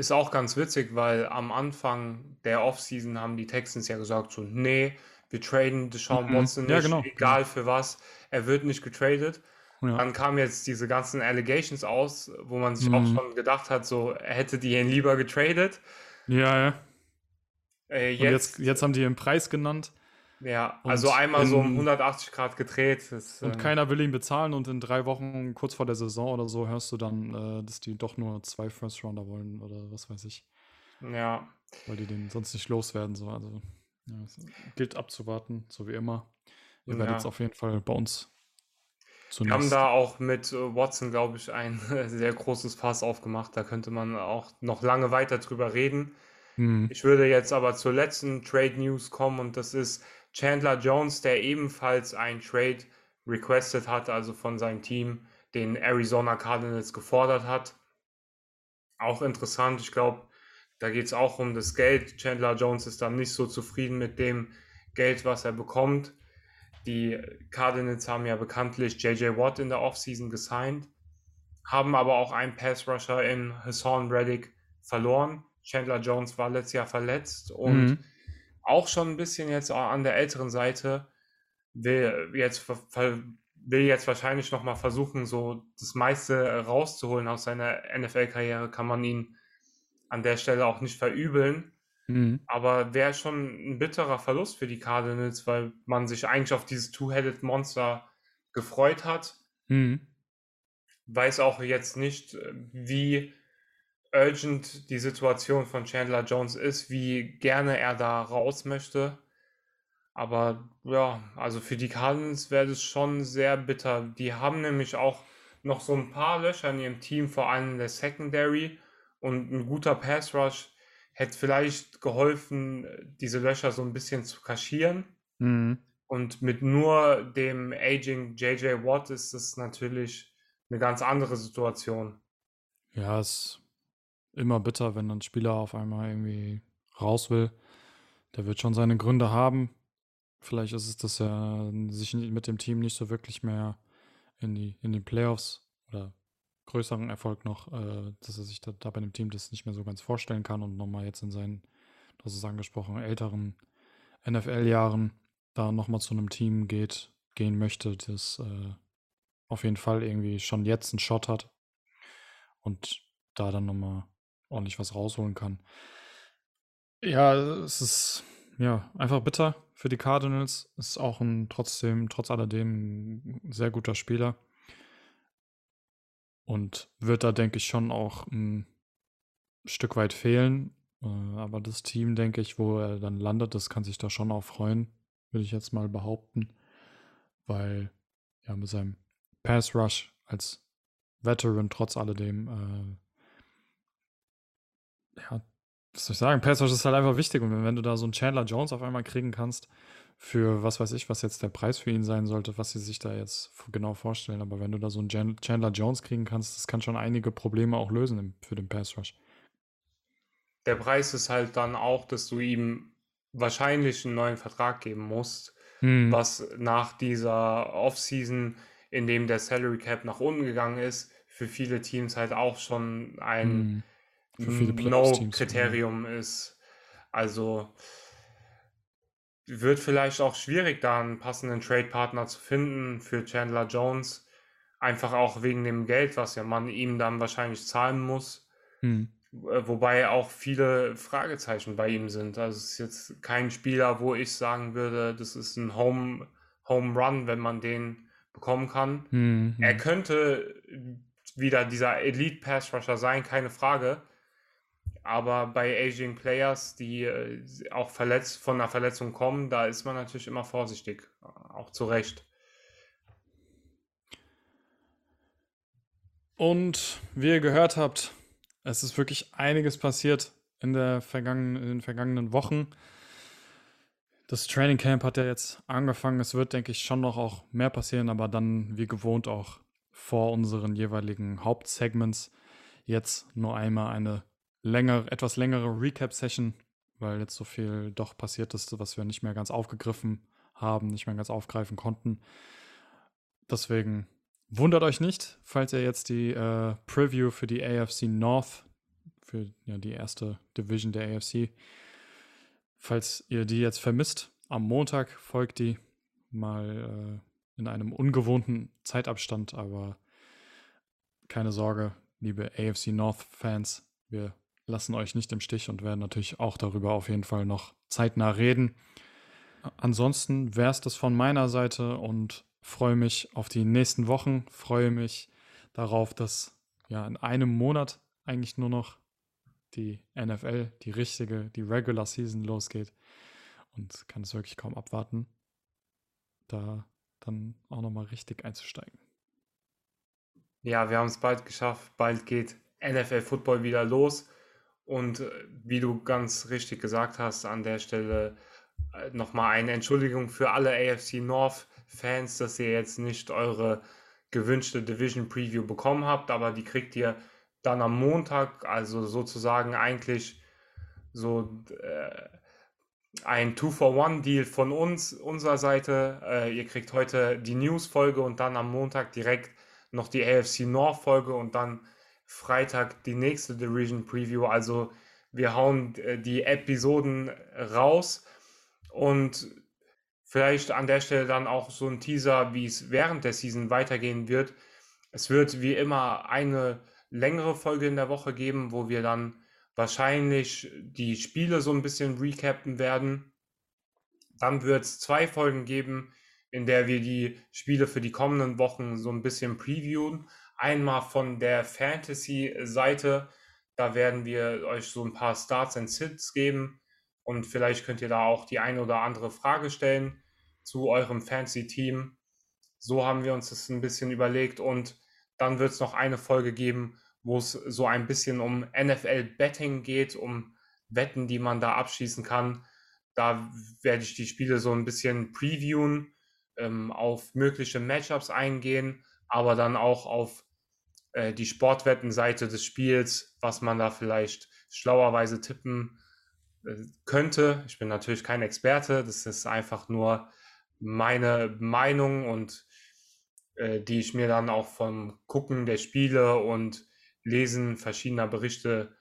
Ist auch ganz witzig, weil am Anfang der Offseason haben die Texans ja gesagt, so, nee, wir traden Deshaun Mhm. Watson Ja, nicht, genau. egal für was, er wird nicht getradet. Ja. Dann kamen jetzt diese ganzen Allegations aus, wo man sich auch Mhm. schon gedacht hat, so, er hätte die ihn lieber getradet. Ja, ja. Äh, jetzt, jetzt, jetzt haben die ihren Preis genannt ja, und also einmal so um in- 180 Grad gedreht. Das, und ähm, keiner will ihn bezahlen und in drei Wochen, kurz vor der Saison oder so, hörst du dann, äh, dass die doch nur zwei First Rounder wollen oder was weiß ich, Ja, weil die den sonst nicht loswerden. So. Also ja, es gilt abzuwarten, so wie immer. Ihr werdet es ja. auf jeden Fall bei uns Wir haben zunächst. da auch mit äh, Watson, glaube ich, ein *laughs* sehr großes Fass aufgemacht. Da könnte man auch noch lange weiter drüber reden. Hm. Ich würde jetzt aber zur letzten Trade News kommen und das ist Chandler Jones, der ebenfalls ein Trade requested hat, also von seinem Team, den Arizona Cardinals gefordert hat. Auch interessant, ich glaube, da geht es auch um das Geld. Chandler Jones ist dann nicht so zufrieden mit dem Geld, was er bekommt. Die Cardinals haben ja bekanntlich JJ Watt in der Offseason gesigned, haben aber auch einen Pass-Rusher in Hassan Reddick verloren. Chandler Jones war letztes Jahr verletzt und Mhm. Auch schon ein bisschen jetzt an der älteren Seite will jetzt, will jetzt wahrscheinlich nochmal versuchen, so das meiste rauszuholen aus seiner NFL-Karriere, kann man ihn an der Stelle auch nicht verübeln. Mhm. Aber wäre schon ein bitterer Verlust für die Cardinals, weil man sich eigentlich auf dieses Two-Headed Monster gefreut hat. Mhm. Weiß auch jetzt nicht, wie urgent die Situation von Chandler Jones ist, wie gerne er da raus möchte. Aber ja, also für die Cardinals wäre das schon sehr bitter. Die haben nämlich auch noch so ein paar Löcher in ihrem Team, vor allem in der Secondary. Und ein guter Pass Rush hätte vielleicht geholfen, diese Löcher so ein bisschen zu kaschieren. Mhm. Und mit nur dem Aging JJ Watt ist es natürlich eine ganz andere Situation. Ja, ist immer bitter, wenn ein Spieler auf einmal irgendwie raus will. Der wird schon seine Gründe haben. Vielleicht ist es, dass er sich mit dem Team nicht so wirklich mehr in die, in den Playoffs oder größeren Erfolg noch, äh, dass er sich da, da bei dem Team das nicht mehr so ganz vorstellen kann und nochmal jetzt in seinen, hast es angesprochen, älteren NFL-Jahren da nochmal zu einem Team geht, gehen möchte, das äh, auf jeden Fall irgendwie schon jetzt einen Shot hat und da dann nochmal ordentlich was rausholen kann. Ja, es ist ja einfach bitter für die Cardinals. Ist auch ein trotzdem, trotz alledem, ein sehr guter Spieler. Und wird da, denke ich, schon auch ein Stück weit fehlen. Äh, aber das Team, denke ich, wo er dann landet, das kann sich da schon auch freuen, würde ich jetzt mal behaupten. Weil ja mit seinem Pass Rush als Veteran trotz alledem, äh, was soll ich sagen, Pass Rush ist halt einfach wichtig. Und wenn du da so einen Chandler Jones auf einmal kriegen kannst, für was weiß ich, was jetzt der Preis für ihn sein sollte, was sie sich da jetzt genau vorstellen. Aber wenn du da so einen Chandler Jones kriegen kannst, das kann schon einige Probleme auch lösen für den Pass Rush. Der Preis ist halt dann auch, dass du ihm wahrscheinlich einen neuen Vertrag geben musst, hm. was nach dieser Offseason, in dem der Salary Cap nach unten gegangen ist, für viele Teams halt auch schon ein hm. No-Kriterium ist. Also wird vielleicht auch schwierig, da einen passenden Trade-Partner zu finden für Chandler Jones. Einfach auch wegen dem Geld, was ja man ihm dann wahrscheinlich zahlen muss. Hm. Äh, wobei auch viele Fragezeichen bei ihm sind. Also es ist jetzt kein Spieler, wo ich sagen würde, das ist ein Home, Home Run, wenn man den bekommen kann. Hm, hm. Er könnte wieder dieser Elite Pass Rusher sein, keine Frage. Aber bei Aging Players, die äh, auch verletzt, von einer Verletzung kommen, da ist man natürlich immer vorsichtig. Auch zu Recht. Und wie ihr gehört habt, es ist wirklich einiges passiert in, der vergangenen, in den vergangenen Wochen. Das Training Camp hat ja jetzt angefangen. Es wird, denke ich, schon noch auch mehr passieren, aber dann wie gewohnt auch vor unseren jeweiligen Hauptsegments. Jetzt nur einmal eine längere, etwas längere Recap-Session, weil jetzt so viel doch passiert ist, was wir nicht mehr ganz aufgegriffen haben, nicht mehr ganz aufgreifen konnten. Deswegen wundert euch nicht, falls ihr jetzt die äh, Preview für die AFC North, für ja, die erste Division der AFC, falls ihr die jetzt vermisst. Am Montag folgt die mal äh, in einem ungewohnten Zeitabstand, aber keine Sorge, liebe AFC North Fans, wir lassen euch nicht im Stich und werden natürlich auch darüber auf jeden Fall noch zeitnah reden. Ansonsten wäre es das von meiner Seite und freue mich auf die nächsten Wochen, freue mich darauf, dass ja in einem Monat eigentlich nur noch die NFL, die richtige, die Regular Season losgeht und kann es wirklich kaum abwarten, da dann auch nochmal richtig einzusteigen. Ja, wir haben es bald geschafft. Bald geht NFL Football wieder los. Und äh, wie du ganz richtig gesagt hast, an der Stelle äh, nochmal eine Entschuldigung für alle AFC North Fans, dass ihr jetzt nicht eure gewünschte Division Preview bekommen habt, aber die kriegt ihr dann am Montag, also sozusagen eigentlich so äh, ein Two-for-One-Deal von uns, unserer Seite. Äh, ihr kriegt heute die News-Folge und dann am Montag direkt noch die AFC North-Folge und dann Freitag die nächste Division Preview. Also wir hauen äh, die Episoden raus und vielleicht an der Stelle dann auch so ein Teaser, wie es während der Season weitergehen wird. Es wird wie immer eine längere Folge in der Woche geben, wo wir dann wahrscheinlich die Spiele so ein bisschen recappen werden. Dann wird es zwei Folgen geben, in der wir die Spiele für die kommenden Wochen so ein bisschen previewen. Einmal von der Fantasy-Seite, da werden wir euch so ein paar Starts and Sits geben und vielleicht könnt ihr da auch die eine oder andere Frage stellen zu eurem Fantasy-Team. So haben wir uns das ein bisschen überlegt und dann wird es noch eine Folge geben, wo es so ein bisschen um NFL-Betting geht, um Wetten, die man da abschließen kann. Da werde ich die Spiele so ein bisschen previewen, ähm, auf mögliche Matchups eingehen, aber dann auch auf äh, die Sportwettenseite des Spiels, was man da vielleicht schlauerweise tippen äh, könnte. Ich bin natürlich kein Experte, das ist einfach nur meine Meinung und äh, die ich mir dann auch vom Gucken der Spiele und Lesen verschiedener Berichte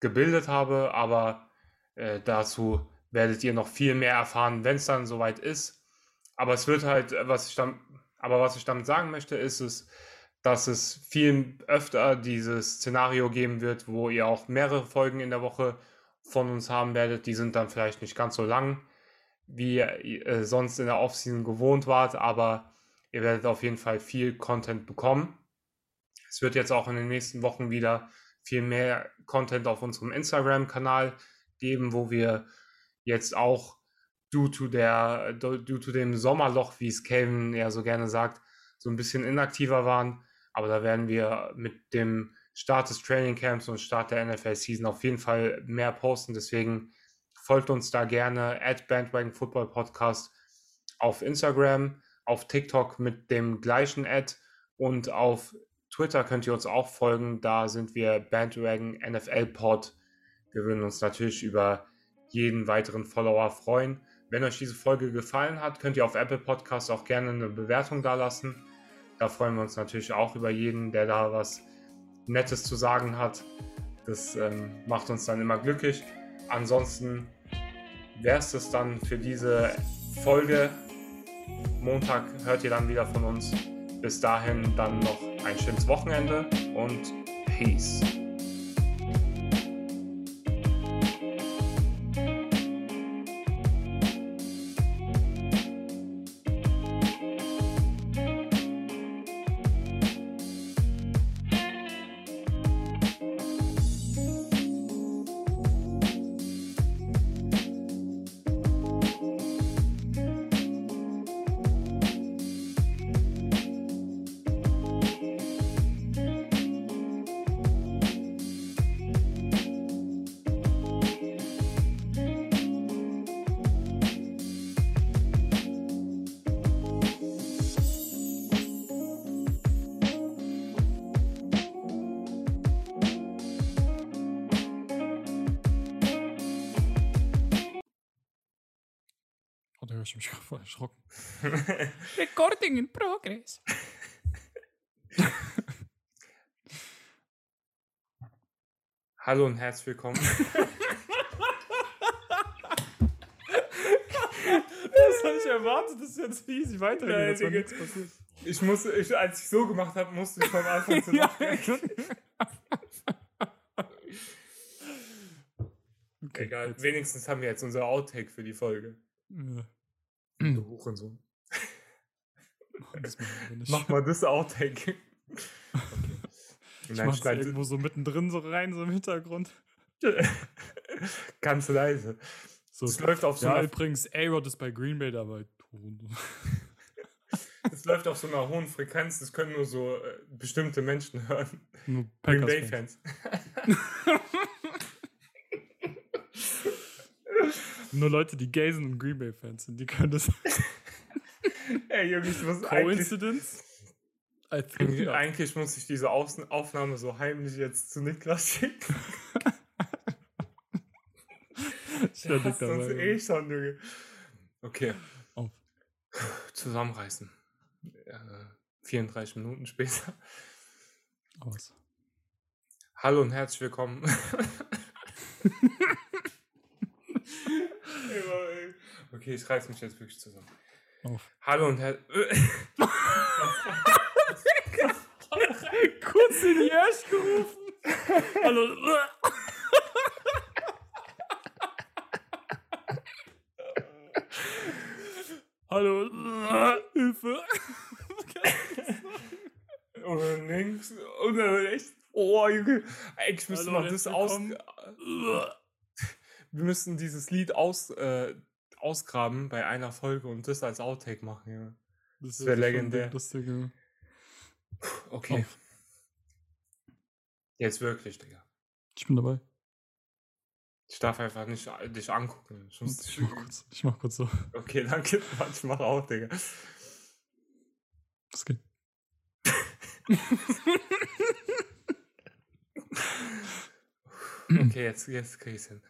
gebildet habe, aber äh, dazu werdet ihr noch viel mehr erfahren, wenn es dann soweit ist. Aber es wird halt, was ich dann, aber was ich damit sagen möchte, ist es, dass es viel öfter dieses Szenario geben wird, wo ihr auch mehrere Folgen in der Woche von uns haben werdet. Die sind dann vielleicht nicht ganz so lang, wie ihr äh, sonst in der Offseason gewohnt wart, aber ihr werdet auf jeden Fall viel Content bekommen. Es wird jetzt auch in den nächsten Wochen wieder viel mehr Content auf unserem Instagram-Kanal geben, wo wir jetzt auch due to, der, due to dem Sommerloch, wie es Calvin ja so gerne sagt, so ein bisschen inaktiver waren. Aber da werden wir mit dem Start des Training Camps und Start der NFL Season auf jeden Fall mehr posten. Deswegen folgt uns da gerne at Bandwagon Football Podcast auf Instagram, auf TikTok mit dem gleichen Ad und auf Twitter könnt ihr uns auch folgen. Da sind wir Bandwagon NFL Pod. Wir würden uns natürlich über jeden weiteren Follower freuen. Wenn euch diese Folge gefallen hat, könnt ihr auf Apple Podcasts auch gerne eine Bewertung dalassen. Da freuen wir uns natürlich auch über jeden, der da was Nettes zu sagen hat. Das ähm, macht uns dann immer glücklich. Ansonsten wäre es das dann für diese Folge. Montag hört ihr dann wieder von uns. Bis dahin dann noch ein schönes Wochenende und Peace. Hallo und herzlich willkommen. *laughs* Das habe ich erwartet, das ist jetzt easy weitergeht. Nein, nichts passiert. Ich musste, ich, als ich so gemacht habe, musste ich vom Anfang zu lachen. *laughs* Okay, Egal, jetzt. wenigstens haben wir jetzt unser Outtake für die Folge. Ja. Du Hurensohn. Mach mal das Outtake. Okay. *laughs* ich mach's irgendwo so mittendrin so rein, so im Hintergrund. *laughs* ganz leise. So. Es läuft auf so Ja, einer, übrigens, A-Rod ist bei Green Bay dabei. *laughs* es läuft auf so einer hohen Frequenz. Das können nur so äh, bestimmte Menschen hören. Nur Green. Bay-Fans. *laughs* Nur Leute, die gay sind und Green Bay-Fans sind, die können das. Ey, Junge, ich muss eigentlich, Coincidence? Eigentlich, *laughs* eigentlich muss ich diese Aufnahme so heimlich jetzt zu Niklas schicken. Ständig Hasst uns dabei. eh schon, Junge. Okay. Auf. Zusammenreißen. Äh, 34 Minuten später. Aus. Hallo und herzlich willkommen. *laughs* okay, ich reiß mich jetzt wirklich zusammen. Auf. Hallo und herzlich. *laughs* Kurz in die Ash gerufen. Hallo. *laughs* Hallo. Hilfe. Oder links. Oder rechts. Oh, Junge. Eigentlich müsste man das aus. Wir müssten dieses Lied aus, äh, ausgraben bei einer Folge und das als Outtake machen, Junge. Das wär ist legendär. Lustig, ja. Okay. Auf. Jetzt wirklich, Digga. Ich bin dabei. Ich darf einfach nicht dich angucken. Ich muss, Ich mach kurz, ich mach kurz so. okay, danke. *laughs* Ich mach auch, Digga. Was geht? *laughs* Okay, jetzt, jetzt krieg ich's hin.